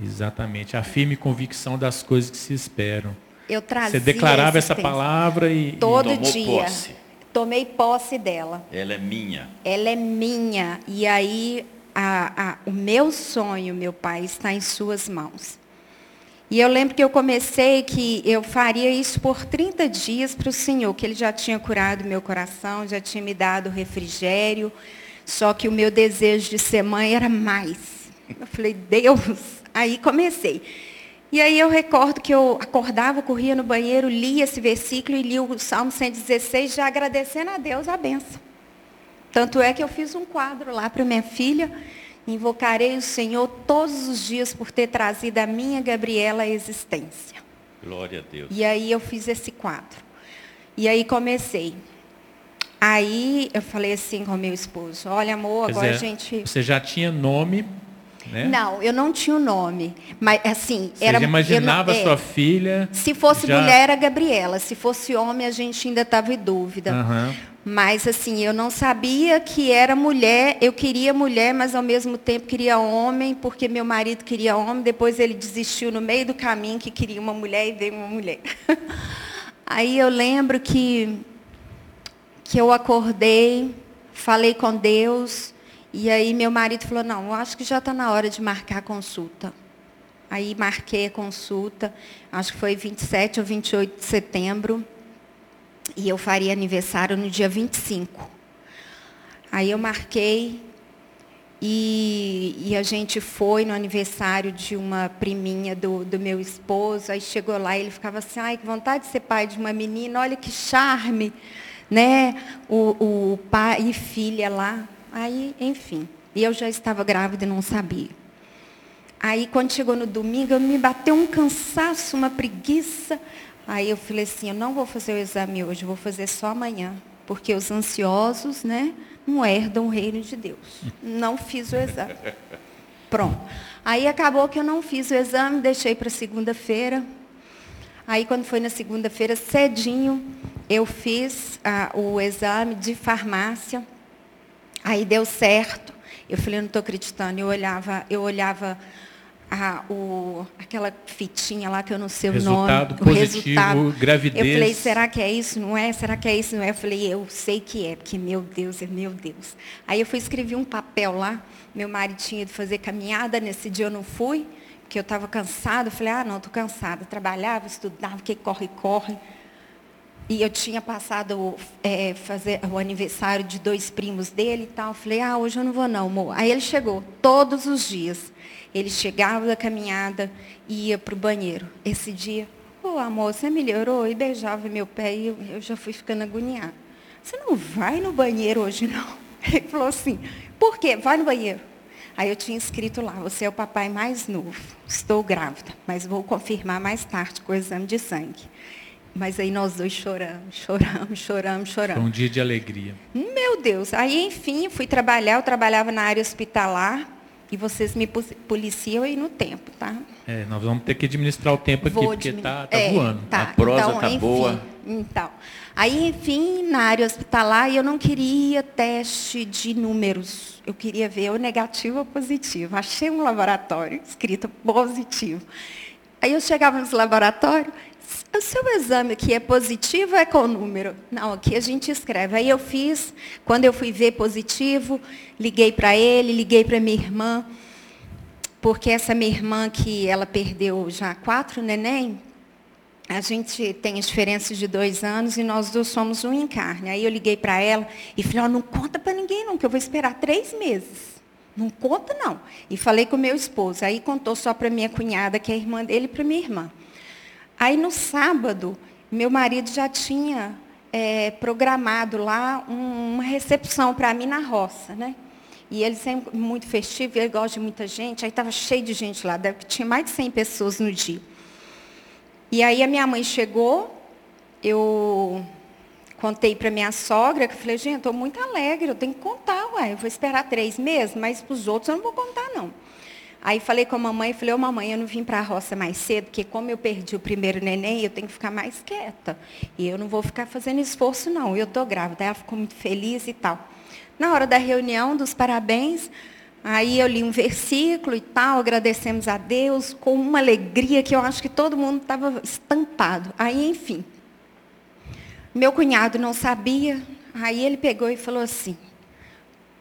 Speaker 4: Exatamente, a firme convicção das coisas que se esperam.
Speaker 5: Eu trazia
Speaker 4: Você declarava essa palavra e
Speaker 5: todo
Speaker 1: e tomou
Speaker 5: dia.
Speaker 1: posse.
Speaker 5: Tomei posse dela.
Speaker 1: Ela é minha.
Speaker 5: Ela é minha. E aí a, a, o meu sonho, meu pai, está em suas mãos. E eu lembro que eu comecei que eu faria isso por 30 dias para o Senhor, que Ele já tinha curado meu coração, já tinha me dado refrigério, só que o meu desejo de ser mãe era mais. Eu falei, Deus, aí comecei. E aí eu recordo que eu acordava, corria no banheiro, lia esse versículo e lia o Salmo 116, já agradecendo a Deus a benção. Tanto é que eu fiz um quadro lá para minha filha, Invocarei o Senhor todos os dias por ter trazido a minha Gabriela à existência.
Speaker 1: Glória a Deus.
Speaker 5: E aí eu fiz esse quadro. E aí comecei. Aí eu falei assim com meu esposo, olha amor, agora
Speaker 4: dizer,
Speaker 5: a gente.
Speaker 4: Você já tinha nome, né?
Speaker 5: Não, eu não tinha o nome. Mas assim,
Speaker 4: Você
Speaker 5: era.
Speaker 4: já imaginava
Speaker 5: não- é,
Speaker 4: sua filha.
Speaker 5: Se fosse
Speaker 4: já-
Speaker 5: mulher, era Gabriela. Se fosse homem, a gente ainda estava em dúvida.
Speaker 4: Aham.
Speaker 5: Mas assim, eu não sabia que era mulher, eu queria mulher, mas ao mesmo tempo queria homem, porque meu marido queria homem, depois ele desistiu no meio do caminho que queria uma mulher e veio uma mulher. Aí eu lembro que, que eu acordei, falei com Deus, e aí meu marido falou, não, acho que já está na hora de marcar a consulta. Aí marquei a consulta, acho que foi 27 ou 28 de setembro. E eu faria aniversário no dia 25. Aí eu marquei e, e a gente foi no aniversário de uma priminha do, do meu esposo. Aí chegou lá e ele ficava assim, ai, que vontade de ser pai de uma menina, olha que charme, né? O, o pai e filha lá. Aí, enfim. E eu já estava grávida e não sabia. Aí, quando chegou no domingo, me bateu um cansaço, uma preguiça. Aí eu falei assim, eu não vou fazer o exame hoje, vou fazer só amanhã. Porque os ansiosos, né, não herdam o reino de Deus. Não fiz o exame. Pronto. Aí acabou que eu não fiz o exame, deixei para segunda-feira. Aí quando foi na segunda-feira, cedinho, eu fiz ah, o exame de farmácia. Aí deu certo. Eu falei, eu não estou acreditando. Eu olhava, eu olhava a, o, aquela fitinha lá que eu não sei
Speaker 4: resultado
Speaker 5: o nome.
Speaker 4: Positivo, o resultado gravidez.
Speaker 5: Eu falei, será que é isso? Não é? Será que é isso? Não é? Eu falei, eu sei que é, porque meu Deus, é meu Deus. Aí eu fui escrever um papel lá, meu marido tinha de fazer caminhada, nesse dia eu não fui, porque eu estava cansada. Eu falei, ah, não, estou cansada. Trabalhava, estudava, que corre, corre. E eu tinha passado é, fazer o aniversário de dois primos dele e tal. Falei, ah, hoje eu não vou não, amor. Aí ele chegou, todos os dias. Ele chegava da caminhada e ia para o banheiro. Esse dia, ô oh, amor, você melhorou? E beijava meu pé e eu, eu já fui ficando agoniada. Você não vai no banheiro hoje, não? Ele falou assim, por quê? Vai no banheiro. Aí eu tinha escrito lá, você é o papai mais novo, estou grávida, mas vou confirmar mais tarde com o exame de sangue. Mas aí nós dois choramos, choramos, choramos, choramos.
Speaker 4: Foi um dia de alegria.
Speaker 5: Meu Deus. Aí, enfim, fui trabalhar, eu trabalhava na área hospitalar e vocês me policiam aí no tempo, tá?
Speaker 4: É, nós vamos ter que administrar o tempo aqui, Vou porque está tá,
Speaker 5: é,
Speaker 4: voando.
Speaker 5: Tá.
Speaker 1: A prosa então, tá
Speaker 5: enfim,
Speaker 1: boa.
Speaker 5: Então, aí, enfim, na área hospitalar, eu não queria teste de números. Eu queria ver o negativo ou positivo. Achei um laboratório escrito positivo. Aí eu chegava nos laboratórios, o seu exame aqui é positivo é com número? Não, aqui a gente escreve. Aí eu fiz, quando eu fui ver positivo, liguei para ele, liguei para minha irmã, porque essa minha irmã que ela perdeu já quatro neném, a gente tem diferença de dois anos e nós dois somos um em carne. Aí eu liguei para ela e falei, oh, não conta para ninguém não, que eu vou esperar três meses. Não conta não. E falei com meu esposo. Aí contou só para minha cunhada, que é irmã dele, e para minha irmã. Aí no sábado, meu marido já tinha é, programado lá um, uma recepção para mim na roça, né? E ele sempre muito festivo, ele gosta de muita gente, aí estava cheio de gente lá, deve, tinha mais de 100 pessoas no dia. E aí a minha mãe chegou, eu contei para minha sogra, que eu falei, gente, estou muito alegre, eu tenho que contar, ué, eu vou esperar três meses, mas para os outros eu não vou contar, não. Aí falei com a mamãe, falei, ô mamãe, eu não vim para a roça mais cedo, porque como eu perdi o primeiro neném, eu tenho que ficar mais quieta. E eu não vou ficar fazendo esforço, não. Eu estou grávida. Ela ficou muito feliz e tal. Na hora da reunião dos parabéns, aí eu li um versículo e tal, agradecemos a Deus, com uma alegria que eu acho que todo mundo estava estampado. Aí, enfim. Meu cunhado não sabia, aí ele pegou e falou assim,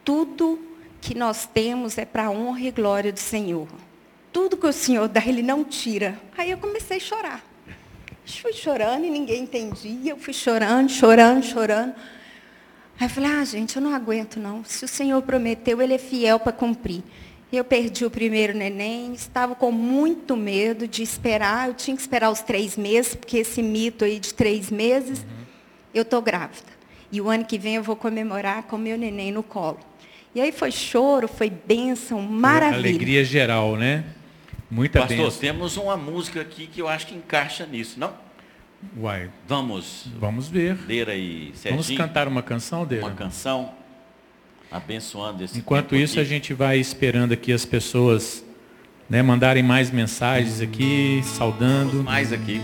Speaker 5: tudo que nós temos é para a honra e glória do Senhor. Tudo que o Senhor dá, Ele não tira. Aí eu comecei a chorar. Fui chorando e ninguém entendia. Eu fui chorando, chorando, chorando. Aí eu falei, ah, gente, eu não aguento não. Se o Senhor prometeu, Ele é fiel para cumprir. Eu perdi o primeiro neném, estava com muito medo de esperar. Eu tinha que esperar os três meses, porque esse mito aí de três meses, uhum. eu estou grávida. E o ano que vem eu vou comemorar com meu neném no colo. E aí foi choro, foi bênção, maravilha.
Speaker 4: Alegria geral, né? Muita
Speaker 1: Pastor,
Speaker 4: bênção.
Speaker 1: temos uma música aqui que eu acho que encaixa nisso, não?
Speaker 4: Uai.
Speaker 1: Vamos.
Speaker 4: Vamos ver.
Speaker 1: Deira e Serginho.
Speaker 4: Vamos cantar uma canção, Deira?
Speaker 1: Uma canção abençoando esse
Speaker 4: Enquanto isso, aqui. a gente vai esperando aqui as pessoas né, mandarem mais mensagens aqui, saudando. Vamos
Speaker 1: mais aqui.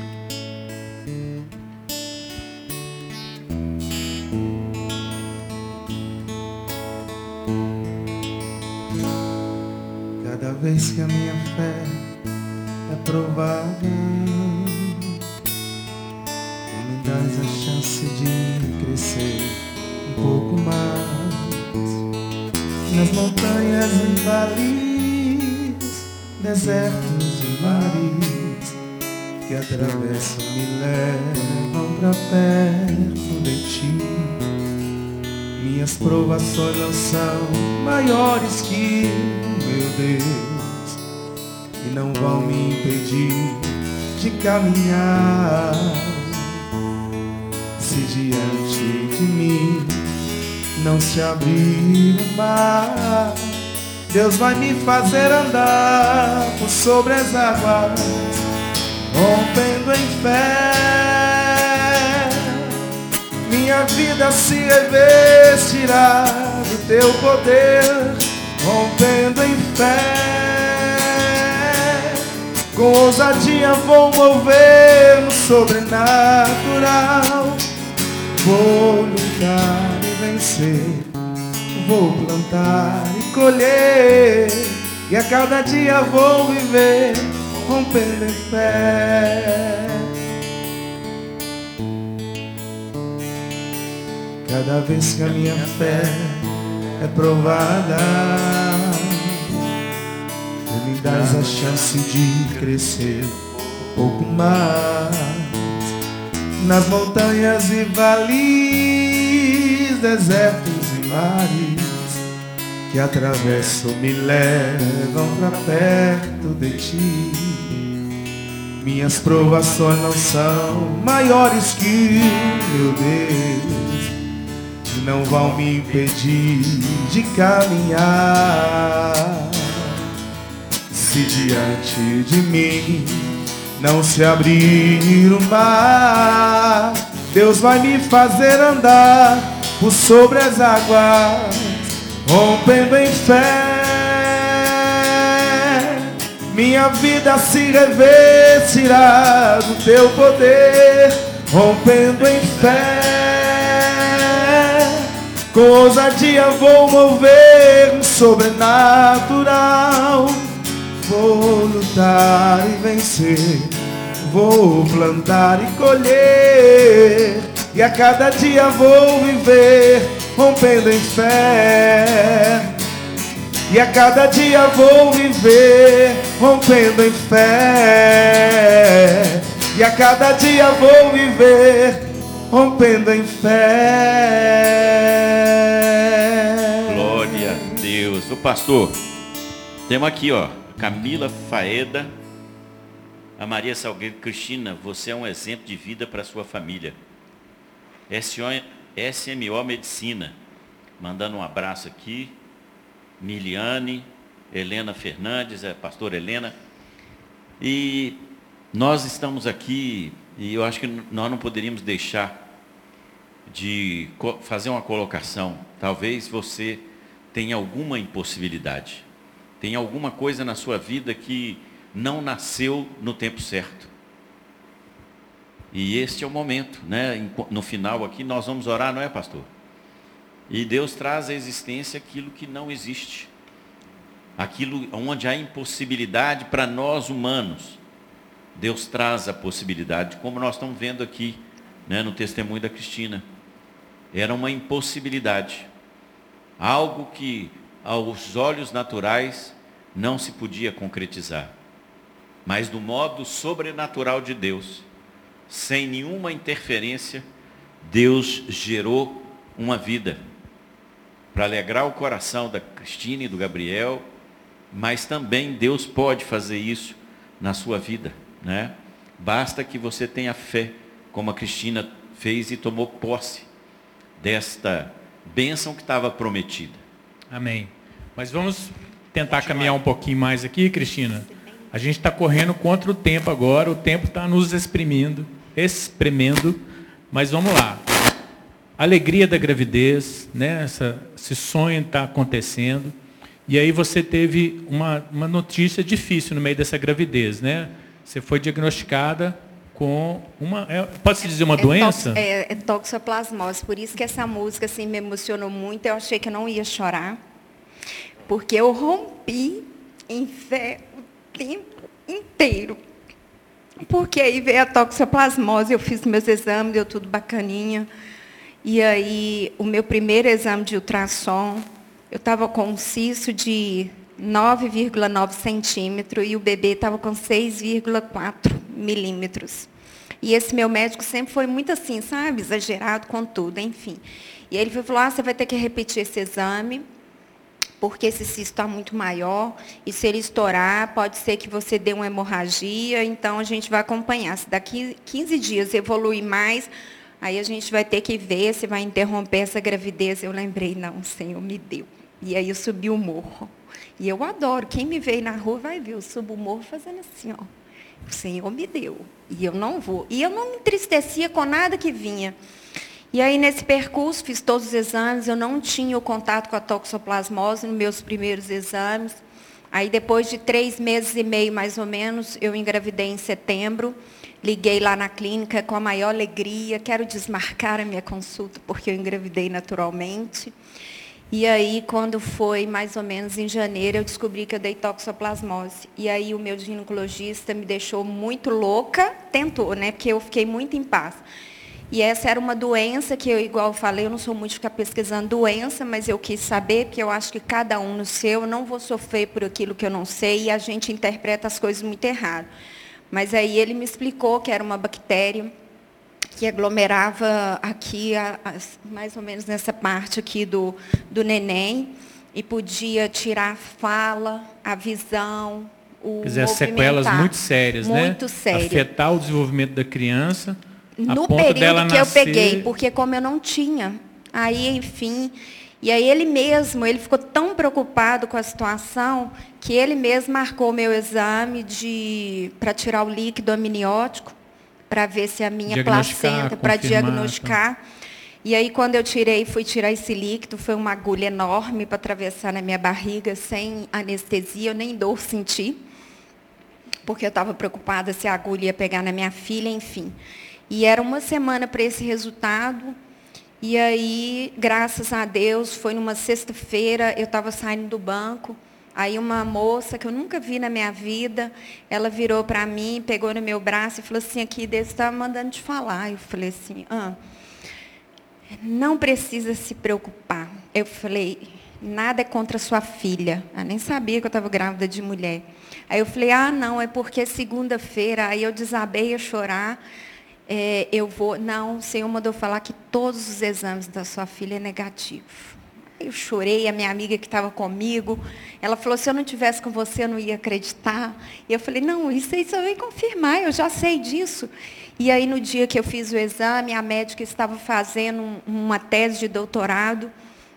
Speaker 2: Vez que a minha fé é provada, não me dás a chance de crescer um pouco mais. Nas montanhas e vales, desertos e mares que atravessam me levam pra perto de ti. Minhas provações não são maiores que meu Deus não vão me impedir de caminhar. Se diante de mim não se abrir o mar, Deus vai me fazer andar por sobre as águas, rompendo em fé. Minha vida se revestirá do teu poder, rompendo em fé. Com ousadia vou mover no sobrenatural. Vou lutar e vencer. Vou plantar e colher. E a cada dia vou viver rompendo em fé. Cada vez que a minha fé é provada, dás a chance de crescer um pouco mais nas montanhas e vales, desertos e mares que atravesso me levam para perto de ti. Minhas provações não são maiores que meu Deus, não vão me impedir de caminhar. Se diante de mim não se abrir o mar, Deus vai me fazer andar por sobre as águas rompendo em fé. Minha vida se revestirá do teu poder, rompendo em fé. Com ousadia vou mover um sobrenatural. Vou lutar e vencer, vou plantar e colher. E a cada dia vou viver rompendo em fé. E a cada dia vou viver rompendo em fé. E a cada dia vou viver rompendo em fé.
Speaker 1: Glória a Deus. O pastor, temos aqui, ó, Camila Faeda, a Maria Salgueiro Cristina, você é um exemplo de vida para sua família. SMO Medicina, mandando um abraço aqui. Miliane, Helena Fernandes, a pastora Helena. E nós estamos aqui, e eu acho que nós não poderíamos deixar de fazer uma colocação. Talvez você tenha alguma impossibilidade, tem alguma coisa na sua vida que não nasceu no tempo certo. E este é o momento, né? No final aqui nós vamos orar, não é, pastor? E Deus traz à existência aquilo que não existe. Aquilo onde há impossibilidade para nós humanos. Deus traz a possibilidade, como nós estamos vendo aqui, né, no testemunho da Cristina. Era uma impossibilidade. Algo que aos olhos naturais não se podia concretizar. Mas do modo sobrenatural de Deus, sem nenhuma interferência, Deus gerou uma vida para alegrar o coração da Cristina e do Gabriel, mas também Deus pode fazer isso na sua vida, né? Basta que você tenha fé, como a Cristina fez e tomou posse desta bênção que estava prometida.
Speaker 4: Amém. Mas vamos tentar caminhar um pouquinho mais aqui, Cristina. A gente está correndo contra o tempo agora, o tempo está nos exprimindo, espremendo, mas vamos lá. Alegria da gravidez, né? Essa, esse sonho está acontecendo. E aí você teve uma, uma notícia difícil no meio dessa gravidez, né? Você foi diagnosticada com uma. É, Pode-se dizer uma
Speaker 5: é,
Speaker 4: doença?
Speaker 5: É, é, toxoplasmose. Por isso que essa música assim, me emocionou muito. Eu achei que eu não ia chorar. Porque eu rompi em fé o tempo inteiro. Porque aí veio a toxoplasmose, eu fiz meus exames, deu tudo bacaninha. E aí, o meu primeiro exame de ultrassom, eu estava com um cisto de 9,9 centímetros e o bebê estava com 6,4 milímetros. E esse meu médico sempre foi muito assim, sabe, exagerado com tudo, enfim. E ele falou, ah, você vai ter que repetir esse exame, porque esse cisto está muito maior, e se ele estourar, pode ser que você dê uma hemorragia, então a gente vai acompanhar. Se daqui 15 dias evoluir mais, aí a gente vai ter que ver se vai interromper essa gravidez. Eu lembrei, não, o Senhor me deu. E aí eu subi o morro. E eu adoro. Quem me vê na rua vai ver. Eu subo o morro fazendo assim, ó. O Senhor me deu. E eu não vou. E eu não me entristecia com nada que vinha. E aí, nesse percurso, fiz todos os exames. Eu não tinha o contato com a toxoplasmose nos meus primeiros exames. Aí, depois de três meses e meio, mais ou menos, eu engravidei em setembro. Liguei lá na clínica com a maior alegria. Quero desmarcar a minha consulta, porque eu engravidei naturalmente. E aí, quando foi mais ou menos em janeiro, eu descobri que eu dei toxoplasmose. E aí, o meu ginecologista me deixou muito louca, tentou, né? Porque eu fiquei muito em paz. E essa era uma doença que eu, igual eu falei, eu não sou muito de ficar pesquisando doença, mas eu quis saber, porque eu acho que cada um no seu, eu não vou sofrer por aquilo que eu não sei, e a gente interpreta as coisas muito errado. Mas aí ele me explicou que era uma bactéria que aglomerava aqui, mais ou menos nessa parte aqui do, do neném, e podia tirar a fala, a visão, o
Speaker 4: Quer dizer, sequelas muito sérias,
Speaker 5: muito
Speaker 4: né?
Speaker 5: Muito sérias.
Speaker 4: Afetar o desenvolvimento da criança.
Speaker 5: No período que nascer... eu peguei, porque como eu não tinha. Aí, enfim, e aí ele mesmo, ele ficou tão preocupado com a situação que ele mesmo marcou meu exame de para tirar o líquido amniótico para ver se a minha placenta para diagnosticar. Tá. E aí quando eu tirei, fui tirar esse líquido, foi uma agulha enorme para atravessar na minha barriga sem anestesia, eu nem dor senti, porque eu estava preocupada se a agulha ia pegar na minha filha, enfim. E era uma semana para esse resultado. E aí, graças a Deus, foi numa sexta-feira, eu estava saindo do banco. Aí uma moça que eu nunca vi na minha vida, ela virou para mim, pegou no meu braço e falou assim, aqui, Deus está mandando te falar. Eu falei assim, ah, não precisa se preocupar. Eu falei, nada é contra sua filha. Eu nem sabia que eu estava grávida de mulher. Aí eu falei, ah, não, é porque segunda-feira, aí eu desabei a chorar é, eu vou. Não, o Senhor mandou falar que todos os exames da sua filha é negativo. Eu chorei, a minha amiga que estava comigo, ela falou, se eu não tivesse com você, eu não ia acreditar. E eu falei, não, isso aí só vem confirmar, eu já sei disso. E aí, no dia que eu fiz o exame, a médica estava fazendo uma tese de doutorado,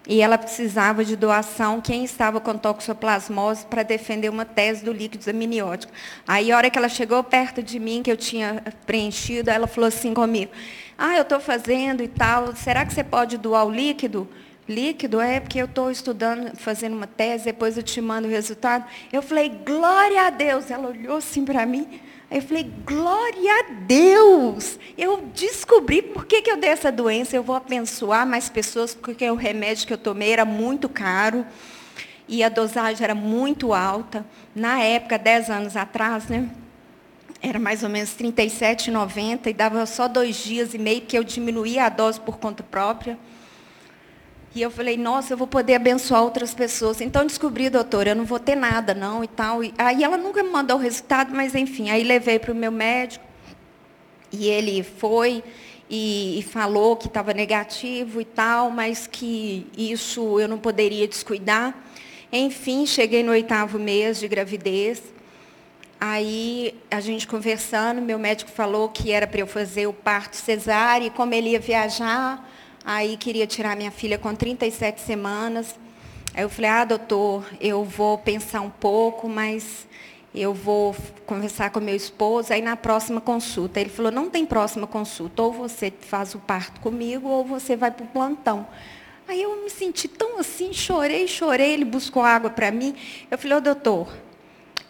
Speaker 5: e ela precisava de doação, quem estava com toxoplasmose, para defender uma tese do líquido amniótico. Aí, a hora que ela chegou perto de mim, que eu tinha preenchido, ela falou assim comigo, ah, eu estou fazendo e tal, será que você pode doar o líquido? Líquido? É, porque eu estou estudando, fazendo uma tese, depois eu te mando o resultado. Eu falei, glória a Deus. Ela olhou assim para mim, Aí eu falei, glória a Deus! Eu descobri por que, que eu dei essa doença. Eu vou abençoar mais pessoas, porque o remédio que eu tomei era muito caro e a dosagem era muito alta. Na época, 10 anos atrás, né? Era mais ou menos R$ 37,90 e dava só dois dias e meio, que eu diminuía a dose por conta própria. E eu falei, nossa, eu vou poder abençoar outras pessoas. Então descobri, doutora, eu não vou ter nada, não, e tal. E, aí ela nunca me mandou o resultado, mas enfim, aí levei para o meu médico. E ele foi e, e falou que estava negativo e tal, mas que isso eu não poderia descuidar. Enfim, cheguei no oitavo mês de gravidez. Aí, a gente conversando, meu médico falou que era para eu fazer o parto cesárea, e como ele ia viajar, Aí queria tirar minha filha com 37 semanas. Aí eu falei, ah, doutor, eu vou pensar um pouco, mas eu vou conversar com meu esposo, aí na próxima consulta. Ele falou, não tem próxima consulta, ou você faz o parto comigo, ou você vai para o plantão. Aí eu me senti tão assim, chorei, chorei, ele buscou água para mim. Eu falei, ô oh, doutor,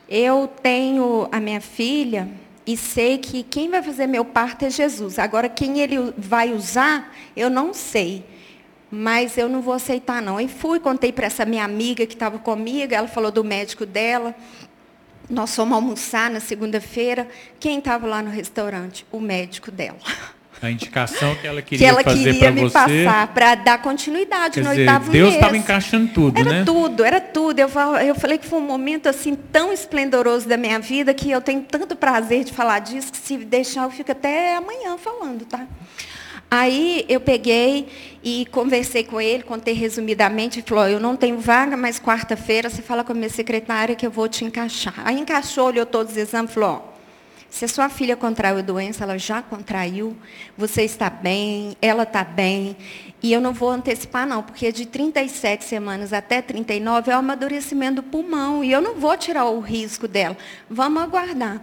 Speaker 5: eu tenho a minha filha, e sei que quem vai fazer meu parto é Jesus. Agora, quem ele vai usar, eu não sei. Mas eu não vou aceitar, não. E fui, contei para essa minha amiga que estava comigo, ela falou do médico dela. Nós fomos almoçar na segunda-feira. Quem estava lá no restaurante? O médico dela.
Speaker 4: A indicação que ela queria
Speaker 5: que ela
Speaker 4: fazer
Speaker 5: queria
Speaker 4: me
Speaker 5: você, passar para dar continuidade
Speaker 4: Quer
Speaker 5: no
Speaker 4: dizer,
Speaker 5: oitavo
Speaker 4: Deus estava encaixando tudo,
Speaker 5: era
Speaker 4: né?
Speaker 5: Era tudo, era tudo. Eu, eu falei que foi um momento assim tão esplendoroso da minha vida que eu tenho tanto prazer de falar disso que se deixar eu fico até amanhã falando, tá? Aí eu peguei e conversei com ele, contei resumidamente, ele falou, eu não tenho vaga, mas quarta-feira você fala com a minha secretária que eu vou te encaixar. Aí encaixou, olhou todos os exames, falou, ó, se a sua filha contraiu doença, ela já contraiu, você está bem, ela está bem. E eu não vou antecipar, não, porque de 37 semanas até 39 é o amadurecimento do pulmão. E eu não vou tirar o risco dela. Vamos aguardar.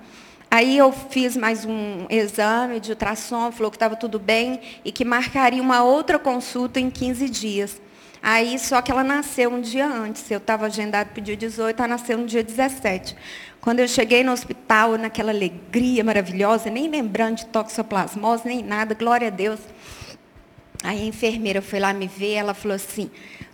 Speaker 5: Aí eu fiz mais um exame de ultrassom, falou que estava tudo bem e que marcaria uma outra consulta em 15 dias. Aí, só que ela nasceu um dia antes. Eu estava agendado para o dia 18, ela nasceu no dia 17. Quando eu cheguei no hospital, naquela alegria maravilhosa, nem lembrando de toxoplasmose, nem nada, glória a Deus. Aí a enfermeira foi lá me ver, ela falou assim,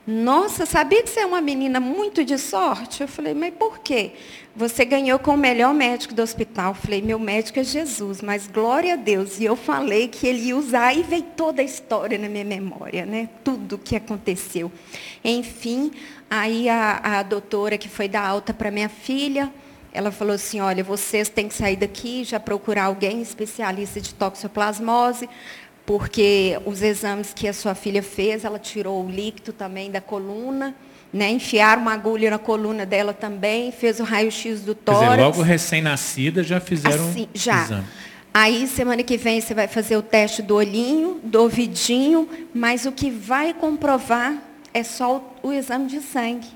Speaker 5: Nossa, sabia que você é uma menina muito de sorte? Eu falei, mas por quê? Você ganhou com o melhor médico do hospital. Eu falei, meu médico é Jesus, mas glória a Deus. E eu falei que ele ia usar e veio toda a história na minha memória, né? Tudo o que aconteceu. Enfim, aí a, a doutora que foi dar alta para minha filha, ela falou assim, olha, vocês têm que sair daqui, já procurar alguém especialista de toxoplasmose porque os exames que a sua filha fez, ela tirou o líquido também da coluna, né? enfiaram uma agulha na coluna dela também, fez o raio-x do tórax. Quer dizer,
Speaker 4: logo recém-nascida já fizeram assim,
Speaker 5: já. exame. Aí, semana que vem, você vai fazer o teste do olhinho, do ouvidinho, mas o que vai comprovar é só o, o exame de sangue.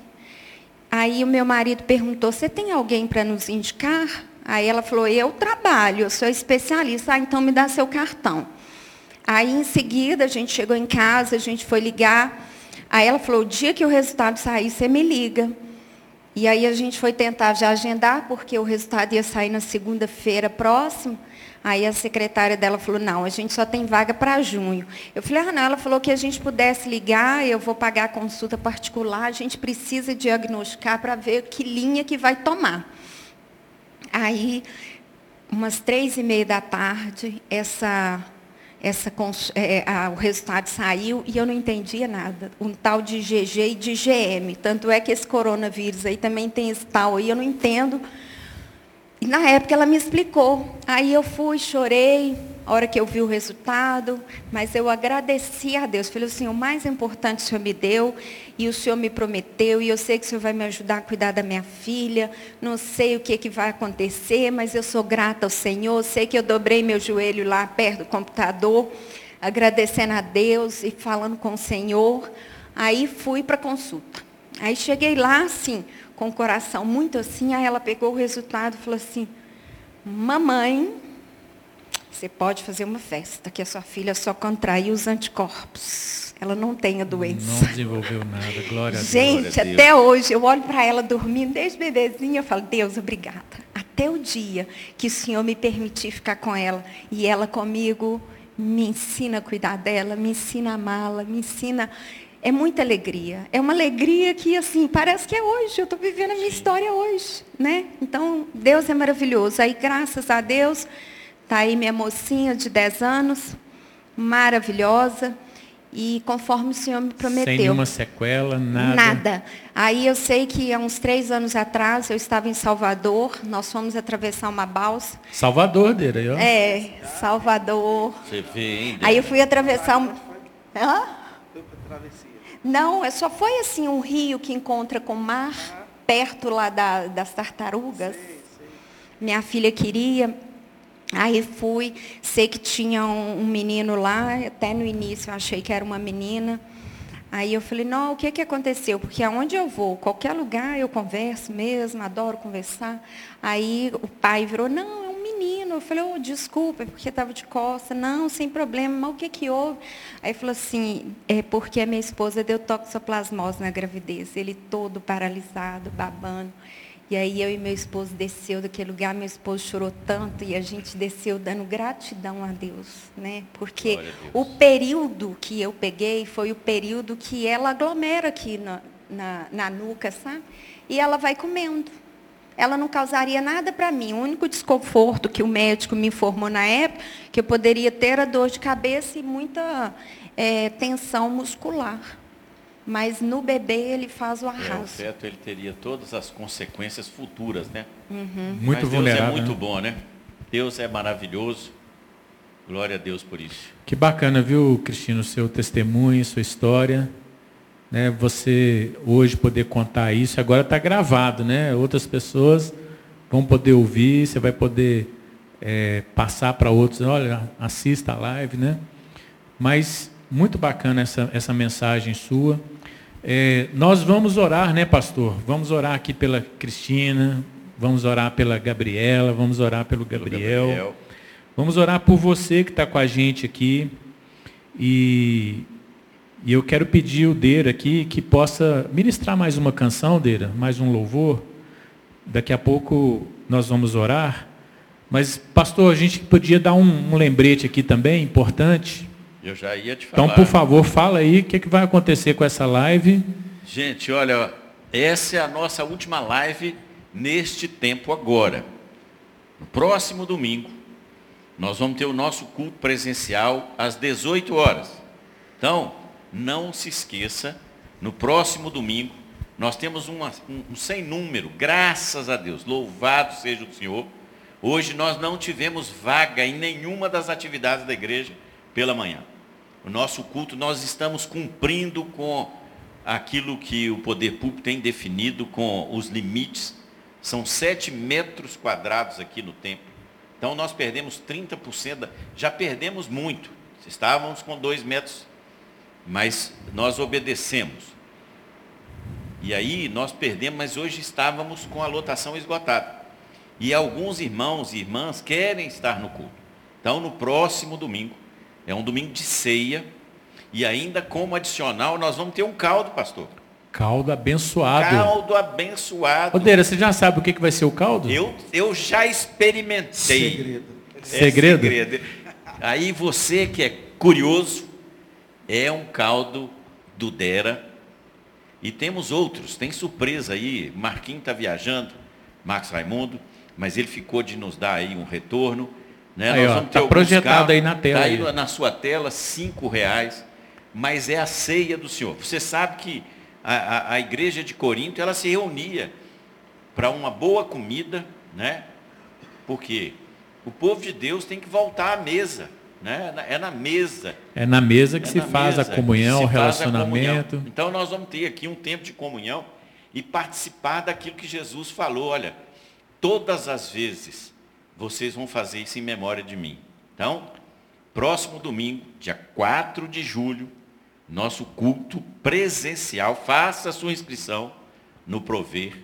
Speaker 5: Aí o meu marido perguntou, você tem alguém para nos indicar? Aí ela falou, eu trabalho, eu sou especialista. Ah, então me dá seu cartão. Aí, em seguida, a gente chegou em casa, a gente foi ligar. Aí ela falou, o dia que o resultado sair, você me liga. E aí a gente foi tentar já agendar, porque o resultado ia sair na segunda-feira próxima. Aí a secretária dela falou, não, a gente só tem vaga para junho. Eu falei, ah, não, ela falou que a gente pudesse ligar, eu vou pagar a consulta particular, a gente precisa diagnosticar para ver que linha que vai tomar. Aí, umas três e meia da tarde, essa essa, é, a, o resultado saiu e eu não entendia nada. Um tal de GG e de GM. Tanto é que esse coronavírus aí também tem esse tal aí, eu não entendo. E na época ela me explicou. Aí eu fui, chorei, a hora que eu vi o resultado, mas eu agradeci a Deus. Falei assim, o mais importante o Senhor me deu, e o Senhor me prometeu, e eu sei que o Senhor vai me ajudar a cuidar da minha filha, não sei o que, que vai acontecer, mas eu sou grata ao Senhor, sei que eu dobrei meu joelho lá perto do computador, agradecendo a Deus e falando com o Senhor. Aí fui para a consulta. Aí cheguei lá, assim, com o coração muito assim, aí ela pegou o resultado e falou assim, mamãe, você pode fazer uma festa, que a sua filha só contraiu os anticorpos. Ela não tem a doença.
Speaker 4: Não desenvolveu nada, glória a
Speaker 5: Deus. Gente, até hoje, eu olho para ela dormindo, desde bebezinha, eu falo, Deus, obrigada. Até o dia que o Senhor me permitir ficar com ela. E ela comigo me ensina a cuidar dela, me ensina a amá-la, me ensina. É muita alegria. É uma alegria que, assim, parece que é hoje. Eu estou vivendo a minha história hoje. Né? Então, Deus é maravilhoso. Aí, graças a Deus, Está aí minha mocinha de 10 anos, maravilhosa. E conforme o Senhor me prometeu. Sem
Speaker 4: nenhuma sequela, nada.
Speaker 5: Nada. Aí eu sei que há uns três anos atrás eu estava em Salvador, nós fomos atravessar uma balsa.
Speaker 4: Salvador, Deira, eu.
Speaker 5: É, Salvador. Você vê, hein? Aí eu fui atravessar uma. Hã? Não, é só foi assim um rio que encontra com o mar, perto lá da, das tartarugas. Minha filha queria, Aí fui, sei que tinha um, um, menino lá, até no início eu achei que era uma menina. Aí eu falei, não, o que, que aconteceu? Porque aonde eu vou, qualquer lugar eu converso mesmo, adoro conversar. Aí o pai virou, não, é um menino. Eu falei, oh, desculpa, é porque estava de costa. Não, sem problema, mas o que, que houve? Aí falou assim, é porque a minha esposa deu toxoplasmose na gravidez. Ele todo paralisado, babando. E aí eu e meu esposo desceu daquele lugar, meu esposo chorou tanto e a gente desceu dando gratidão a Deus, né? Porque Deus. o período que eu peguei foi o período que ela aglomera aqui na, na, na nuca, sabe? E ela vai comendo. Ela não causaria nada para mim. O único desconforto que o médico me informou na época, que eu poderia ter a dor de cabeça e muita é, tensão muscular. Mas no bebê ele faz o arraso. É, o
Speaker 1: feto ele teria todas as consequências futuras, né?
Speaker 4: Uhum. Muito Mas Deus é
Speaker 1: muito né? bom, né? Deus é maravilhoso. Glória a Deus por isso.
Speaker 4: Que bacana, viu, Cristina, o seu testemunho, sua história. Né? Você hoje poder contar isso, agora está gravado, né? Outras pessoas vão poder ouvir, você vai poder é, passar para outros, olha, assista a live, né? Mas muito bacana essa, essa mensagem sua. É, nós vamos orar, né, pastor? Vamos orar aqui pela Cristina, vamos orar pela Gabriela, vamos orar pelo Gabriel. Gabriel. Vamos orar por você que está com a gente aqui. E, e, eu quero pedir o Deira aqui que possa ministrar mais uma canção, Deira, mais um louvor. Daqui a pouco nós vamos orar. Mas, pastor, a gente podia dar um, um lembrete aqui também, importante.
Speaker 1: Eu já ia te falar.
Speaker 4: Então, por favor, fala aí o que, que vai acontecer com essa live.
Speaker 1: Gente, olha, essa é a nossa última live neste tempo agora. No próximo domingo, nós vamos ter o nosso culto presencial às 18 horas. Então, não se esqueça, no próximo domingo, nós temos uma, um, um sem número, graças a Deus, louvado seja o Senhor. Hoje nós não tivemos vaga em nenhuma das atividades da igreja pela manhã. O nosso culto, nós estamos cumprindo com aquilo que o poder público tem definido, com os limites. São sete metros quadrados aqui no templo. Então nós perdemos 30%, da, já perdemos muito. Estávamos com dois metros, mas nós obedecemos. E aí nós perdemos, mas hoje estávamos com a lotação esgotada. E alguns irmãos e irmãs querem estar no culto. Então, no próximo domingo, é um domingo de ceia, e ainda como adicional, nós vamos ter um caldo, pastor.
Speaker 4: Caldo abençoado.
Speaker 1: Caldo abençoado.
Speaker 4: Odeira, você já sabe o que, que vai ser o caldo?
Speaker 1: Eu, eu já experimentei.
Speaker 2: Segredo.
Speaker 1: É
Speaker 4: Segredo?
Speaker 1: segredo. Aí você que é curioso, é um caldo do Dera, e temos outros, tem surpresa aí. Marquinhos está viajando, Marcos Raimundo, mas ele ficou de nos dar aí um retorno. Né?
Speaker 4: Aí, ó, tá projetado aí na tela.
Speaker 1: Tá aí, na sua tela, cinco reais. Mas é a ceia do Senhor. Você sabe que a, a, a igreja de Corinto, ela se reunia para uma boa comida, né? Porque o povo de Deus tem que voltar à mesa. Né? É na mesa.
Speaker 4: É na mesa que
Speaker 1: É
Speaker 4: se faz
Speaker 1: mesa
Speaker 4: a comunhão,
Speaker 1: que
Speaker 4: o
Speaker 1: se faz a
Speaker 4: relacionamento.
Speaker 1: comunhão. Então nós vamos ter aqui um tempo de comunhão e participar daquilo que Jesus falou. Olha, todas as vezes vocês vão fazer isso em memória de mim. Então, próximo domingo, dia 4 de julho, nosso culto presencial. Faça a sua inscrição no Prover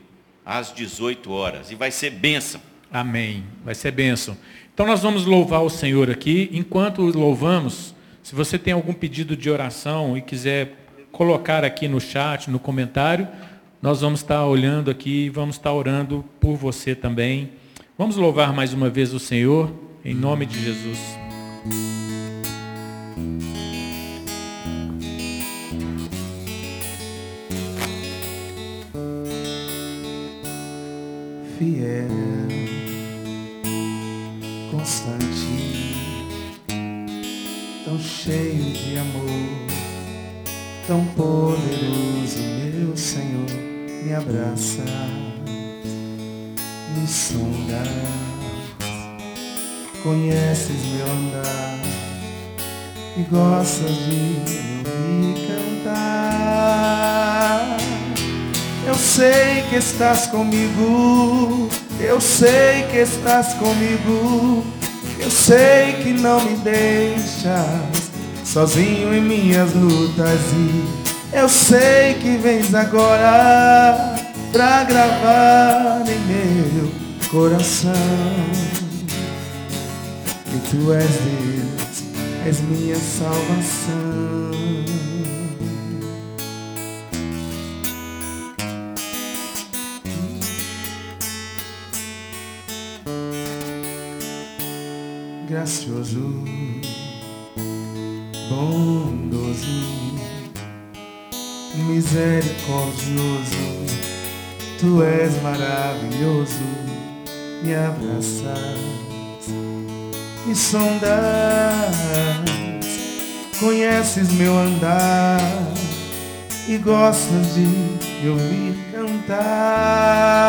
Speaker 1: às 18 horas. E vai ser bênção.
Speaker 4: Amém. Vai ser bênção. Então nós vamos louvar o Senhor aqui. Enquanto louvamos, se você tem algum pedido de oração e quiser colocar aqui no chat, no comentário, nós vamos estar olhando aqui e vamos estar orando por você também. Vamos louvar mais uma vez o Senhor, em nome de Jesus.
Speaker 2: fiel, constante, tão cheio de amor, tão poderoso, meu Senhor, me abraça, me sonda, conheces meu andar. E gostas de me cantar. Eu sei que estás comigo, eu sei que estás comigo, eu sei que não me deixas sozinho em minhas lutas. E eu sei que vens agora pra gravar em meu coração que tu és Deus, és minha salvação. gracioso, bondoso, misericordioso, tu és maravilhoso, me abraças, me sondas, conheces meu andar e gostas de me ouvir cantar.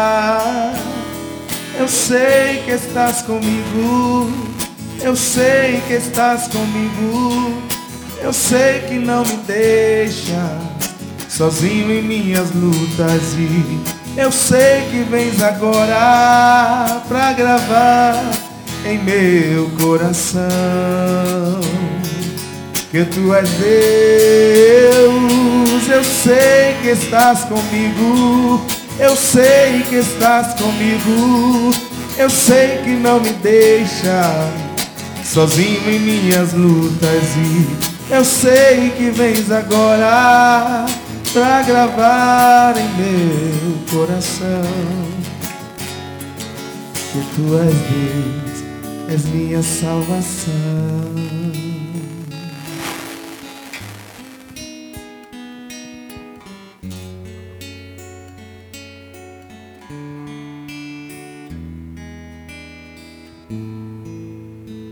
Speaker 2: Eu sei que estás comigo, eu sei que estás comigo, eu sei que não me deixa sozinho em minhas lutas e eu sei que vens agora pra gravar em meu coração. Que tu és Deus, eu sei que estás comigo. Eu sei que estás comigo, eu sei que não me deixa sozinho em minhas lutas. E eu sei que vens agora pra gravar em meu coração. Por tuas leis és minha salvação.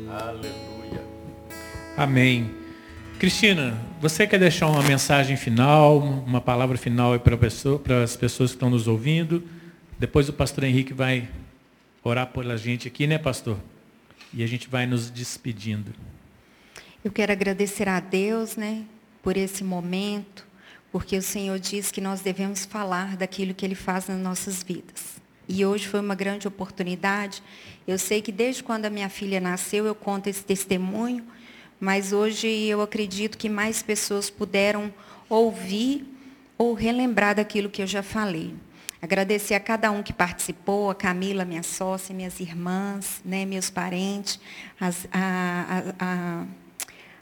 Speaker 2: Aleluia.
Speaker 4: Amém. Cristina, você quer deixar uma mensagem final, uma palavra final para, as pessoas que estão nos ouvindo? Depois o pastor Henrique vai orar pela gente aqui, né, pastor? E a gente vai nos despedindo.
Speaker 5: Eu quero agradecer a Deus, né, por esse momento, porque o Senhor diz que nós devemos falar daquilo que Ele faz nas nossas vidas. E hoje foi uma grande oportunidade. Eu sei que desde quando a minha filha nasceu, eu conto esse testemunho, mas hoje eu acredito que mais pessoas puderam ouvir ou relembrar daquilo que eu já falei. Agradecer a cada um que participou, a Camila, minha sócia, minhas irmãs, né, meus parentes, as, a, a, a,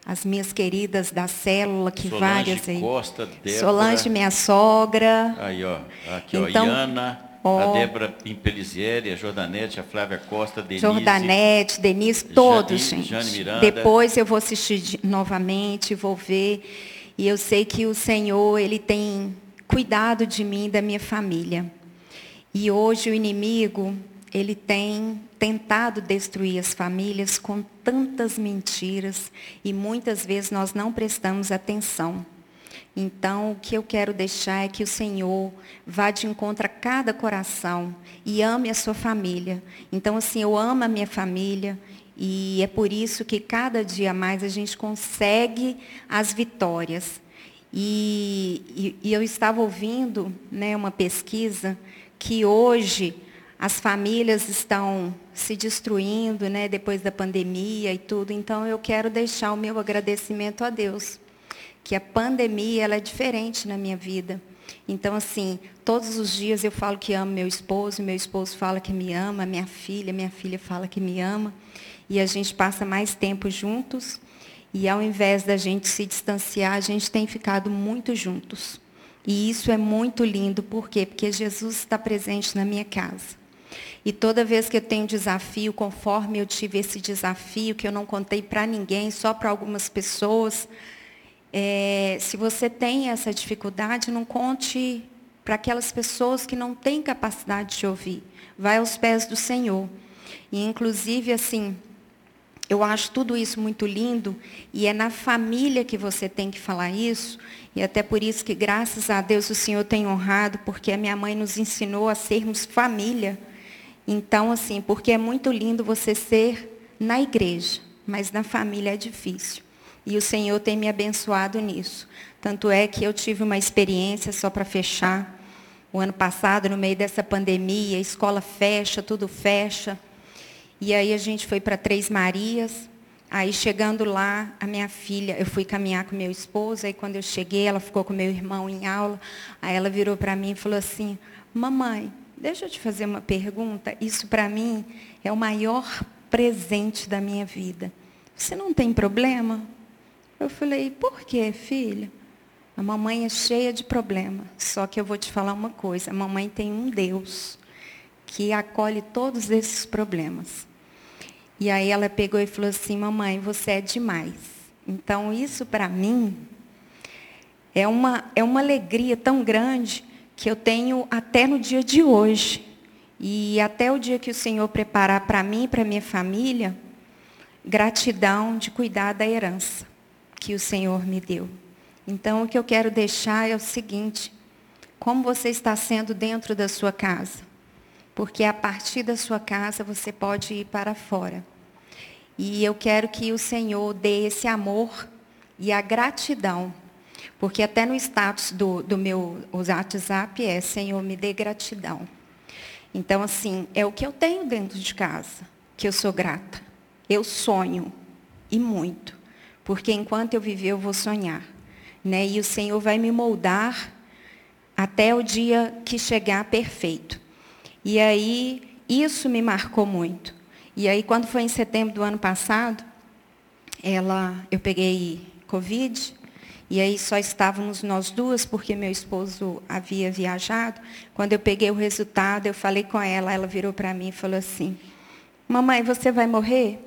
Speaker 5: as minhas queridas da célula, que
Speaker 1: Solange
Speaker 5: várias aí.
Speaker 1: Costa, Débora.
Speaker 5: Solange, minha sogra.
Speaker 1: Aí, ó. Aqui, ó.
Speaker 5: Então,
Speaker 1: Iana,
Speaker 5: ó.
Speaker 1: a Débora Impelizieri, a Jordanete, a Flávia Costa, Denise.
Speaker 5: Jordanete, Denise, todos,
Speaker 1: Jane-
Speaker 5: gente.
Speaker 1: Jane Miranda.
Speaker 5: Depois eu vou assistir de- novamente, vou ver. E eu sei que o Senhor, Ele tem cuidado de mim e da minha família. E hoje o inimigo, ele tem tentado destruir as famílias com tantas mentiras e muitas vezes nós não prestamos atenção. Então, o que eu quero deixar é que o Senhor vá de encontro a cada coração e ame a sua família. Então, assim, eu amo a minha família e é por isso que cada dia mais a gente consegue as vitórias. E, e- e eu estava ouvindo né, uma pesquisa que hoje as famílias estão se destruindo né, depois da pandemia e tudo. Então, eu quero deixar o meu agradecimento a Deus que a pandemia ela é diferente na minha vida. Então, assim, todos os dias eu falo que amo meu esposo, meu esposo fala que me ama, minha filha, minha filha fala que me ama. E a gente passa mais tempo juntos. E ao invés da gente se distanciar, a gente tem ficado muito juntos. E isso é muito lindo, por quê? Porque Jesus está presente na minha casa. E toda vez que eu tenho desafio, conforme eu tive esse desafio, que eu não contei para ninguém, só para algumas pessoas, é, se você tem essa dificuldade, não conte para aquelas pessoas que não têm capacidade de ouvir. Vai aos pés do Senhor. E, inclusive, assim, eu acho tudo isso muito lindo e é na família que você tem que falar isso. E até por isso que, graças a Deus, o Senhor tem honrado, porque a minha mãe nos ensinou a sermos família. Então, assim, porque é muito lindo você ser na igreja, mas na família é difícil. E o Senhor tem me abençoado nisso. Tanto é que eu tive uma experiência, só para fechar, o ano passado, no meio dessa pandemia, escola fecha, tudo fecha. E aí a gente foi para Três Marias. Aí chegando lá, a minha filha, eu fui caminhar com meu esposo, aí quando eu cheguei, ela ficou com meu irmão em aula. Aí ela virou para mim e falou assim: "Mamãe, deixa eu te fazer uma pergunta. Isso para mim é o maior presente da minha vida. Você não tem problema?" Eu falei: "Por quê, filha?" A mamãe é cheia de problema. Só que eu vou te falar uma coisa: a mamãe tem um Deus que acolhe todos esses problemas. E aí ela pegou e falou assim: Mamãe, você é demais. Então, isso para mim é uma, é uma alegria tão grande que eu tenho até no dia de hoje. E até o dia que o Senhor preparar para mim e para minha família, gratidão de cuidar da herança que o Senhor me deu. Então, o que eu quero deixar é o seguinte: como você está sendo dentro da sua casa? Porque a partir da sua casa você pode ir para fora. E eu quero que o Senhor dê esse amor e a gratidão. Porque até no status do, do meu WhatsApp é Senhor, me dê gratidão. Então, assim, é o que eu tenho dentro de casa, que eu sou grata. Eu sonho, e muito. Porque enquanto eu viver, eu vou sonhar. Né? E o Senhor vai me moldar até o dia que chegar perfeito. E aí, isso me marcou muito. E aí, quando foi em setembro do ano passado, ela, eu peguei Covid, e aí só estávamos nós duas, porque meu esposo havia viajado. Quando eu peguei o resultado, eu falei com ela, ela virou para mim e falou assim, mamãe, você vai morrer?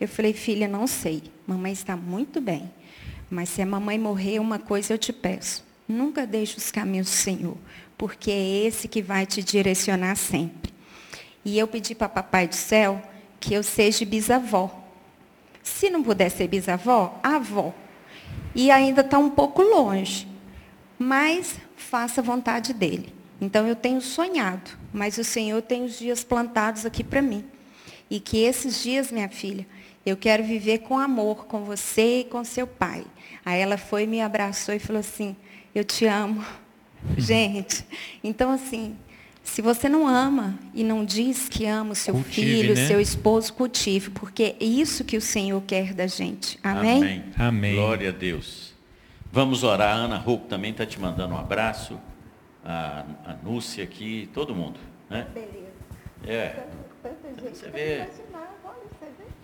Speaker 5: Eu falei, filha, não sei. Mamãe está muito bem. Mas se a mamãe morrer, uma coisa eu te peço. Nunca deixe os caminhos do Senhor, porque é esse que vai te direcionar sempre. E eu pedi para Papai do Céu que eu seja bisavó. Se não puder ser bisavó, avó. E ainda está um pouco longe. Mas faça a vontade dele. Então eu tenho sonhado, mas o Senhor tem os dias plantados aqui para mim. E que esses dias, minha filha, eu quero viver com amor com você e com seu pai. Aí ela foi, me abraçou e falou assim: Eu te amo. Gente, então assim, se você não ama e não diz que ama o seu cultive, filho, né? seu esposo, cultive, porque é isso que o Senhor quer da gente. Amém?
Speaker 1: Amém. Amém. Glória a Deus. Vamos orar. A Ana Rouco também está te mandando um abraço. A, a Núcia aqui, todo mundo. Né? Beleza. É. Você vê.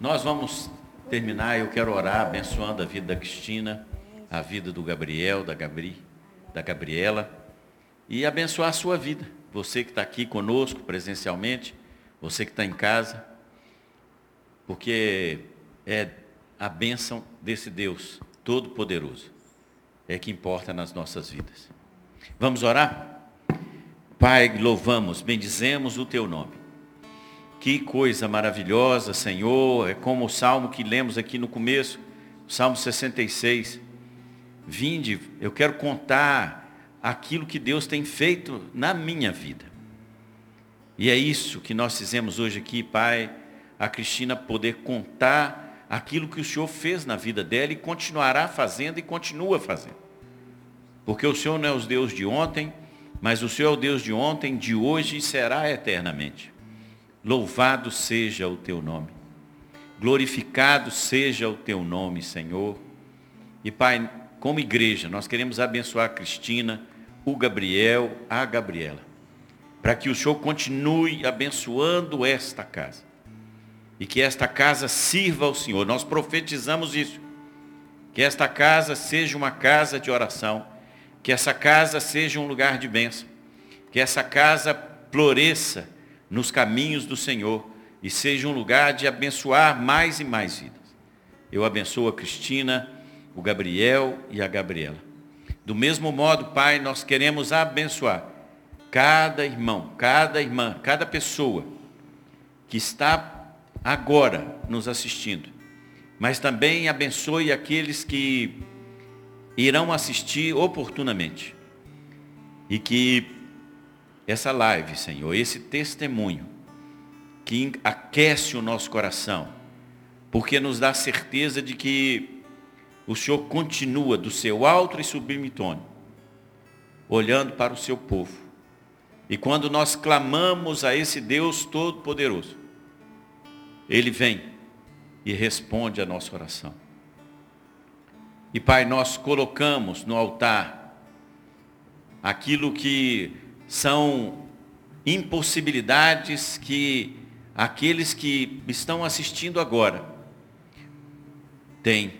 Speaker 1: Nós vamos terminar, eu quero orar abençoando a vida da Cristina, a vida do Gabriel, da Gabri, da Gabriela, e abençoar a sua vida você que está aqui conosco presencialmente, você que está em casa, porque é a bênção desse Deus Todo-Poderoso, é que importa nas nossas vidas. Vamos orar? Pai, louvamos, bendizemos o teu nome. Que coisa maravilhosa, Senhor, é como o salmo que lemos aqui no começo, Salmo 66. Vinde, eu quero contar aquilo que Deus tem feito na minha vida. E é isso que nós fizemos hoje aqui, Pai, a Cristina poder contar aquilo que o Senhor fez na vida dela e continuará fazendo e continua fazendo. Porque o Senhor não é o Deus de ontem, mas o Senhor é o Deus de ontem, de hoje e será eternamente. Louvado seja o teu nome. Glorificado seja o teu nome, Senhor. E Pai, como igreja, nós queremos abençoar a Cristina, o Gabriel, a Gabriela, para que o Senhor continue abençoando esta casa. E que esta casa sirva ao Senhor. Nós profetizamos isso. Que esta casa seja uma casa de oração. Que essa casa seja um lugar de bênção. Que essa casa floresça nos caminhos do Senhor e seja um lugar de abençoar mais e mais vidas. Eu abençoo a Cristina o Gabriel e a Gabriela. Do mesmo modo, Pai, nós queremos abençoar cada irmão, cada irmã, cada pessoa que está agora nos assistindo, mas também abençoe aqueles que irão assistir oportunamente. E que essa live, Senhor, esse testemunho, que aquece o nosso coração, porque nos dá certeza de que o Senhor continua do seu alto e sublime trono, olhando para o seu povo. E quando nós clamamos a esse Deus Todo-Poderoso, Ele vem e responde a nossa oração. E Pai, nós colocamos no altar aquilo que são impossibilidades que aqueles que estão assistindo agora têm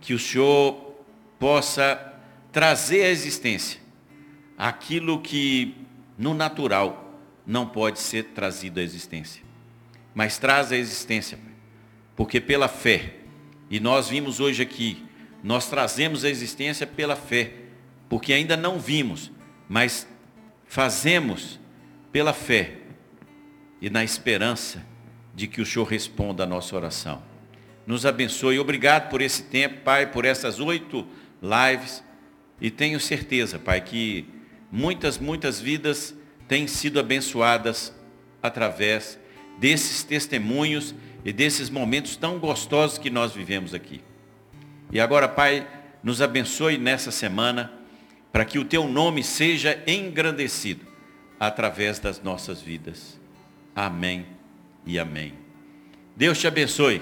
Speaker 1: que o Senhor possa trazer à existência aquilo que no natural não pode ser trazido à existência. Mas traz à existência, porque pela fé, e nós vimos hoje aqui, nós trazemos a existência pela fé, porque ainda não vimos, mas fazemos pela fé e na esperança de que o Senhor responda a nossa oração nos abençoe. Obrigado por esse tempo, Pai, por essas oito lives. E tenho certeza, Pai, que muitas, muitas vidas têm sido abençoadas através desses testemunhos e desses momentos tão gostosos que nós vivemos aqui. E agora, Pai, nos abençoe nessa semana, para que o Teu nome seja engrandecido através das nossas vidas. Amém e amém. Deus te abençoe.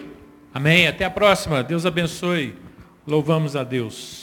Speaker 4: Amém. Até a próxima. Deus abençoe. Louvamos a Deus.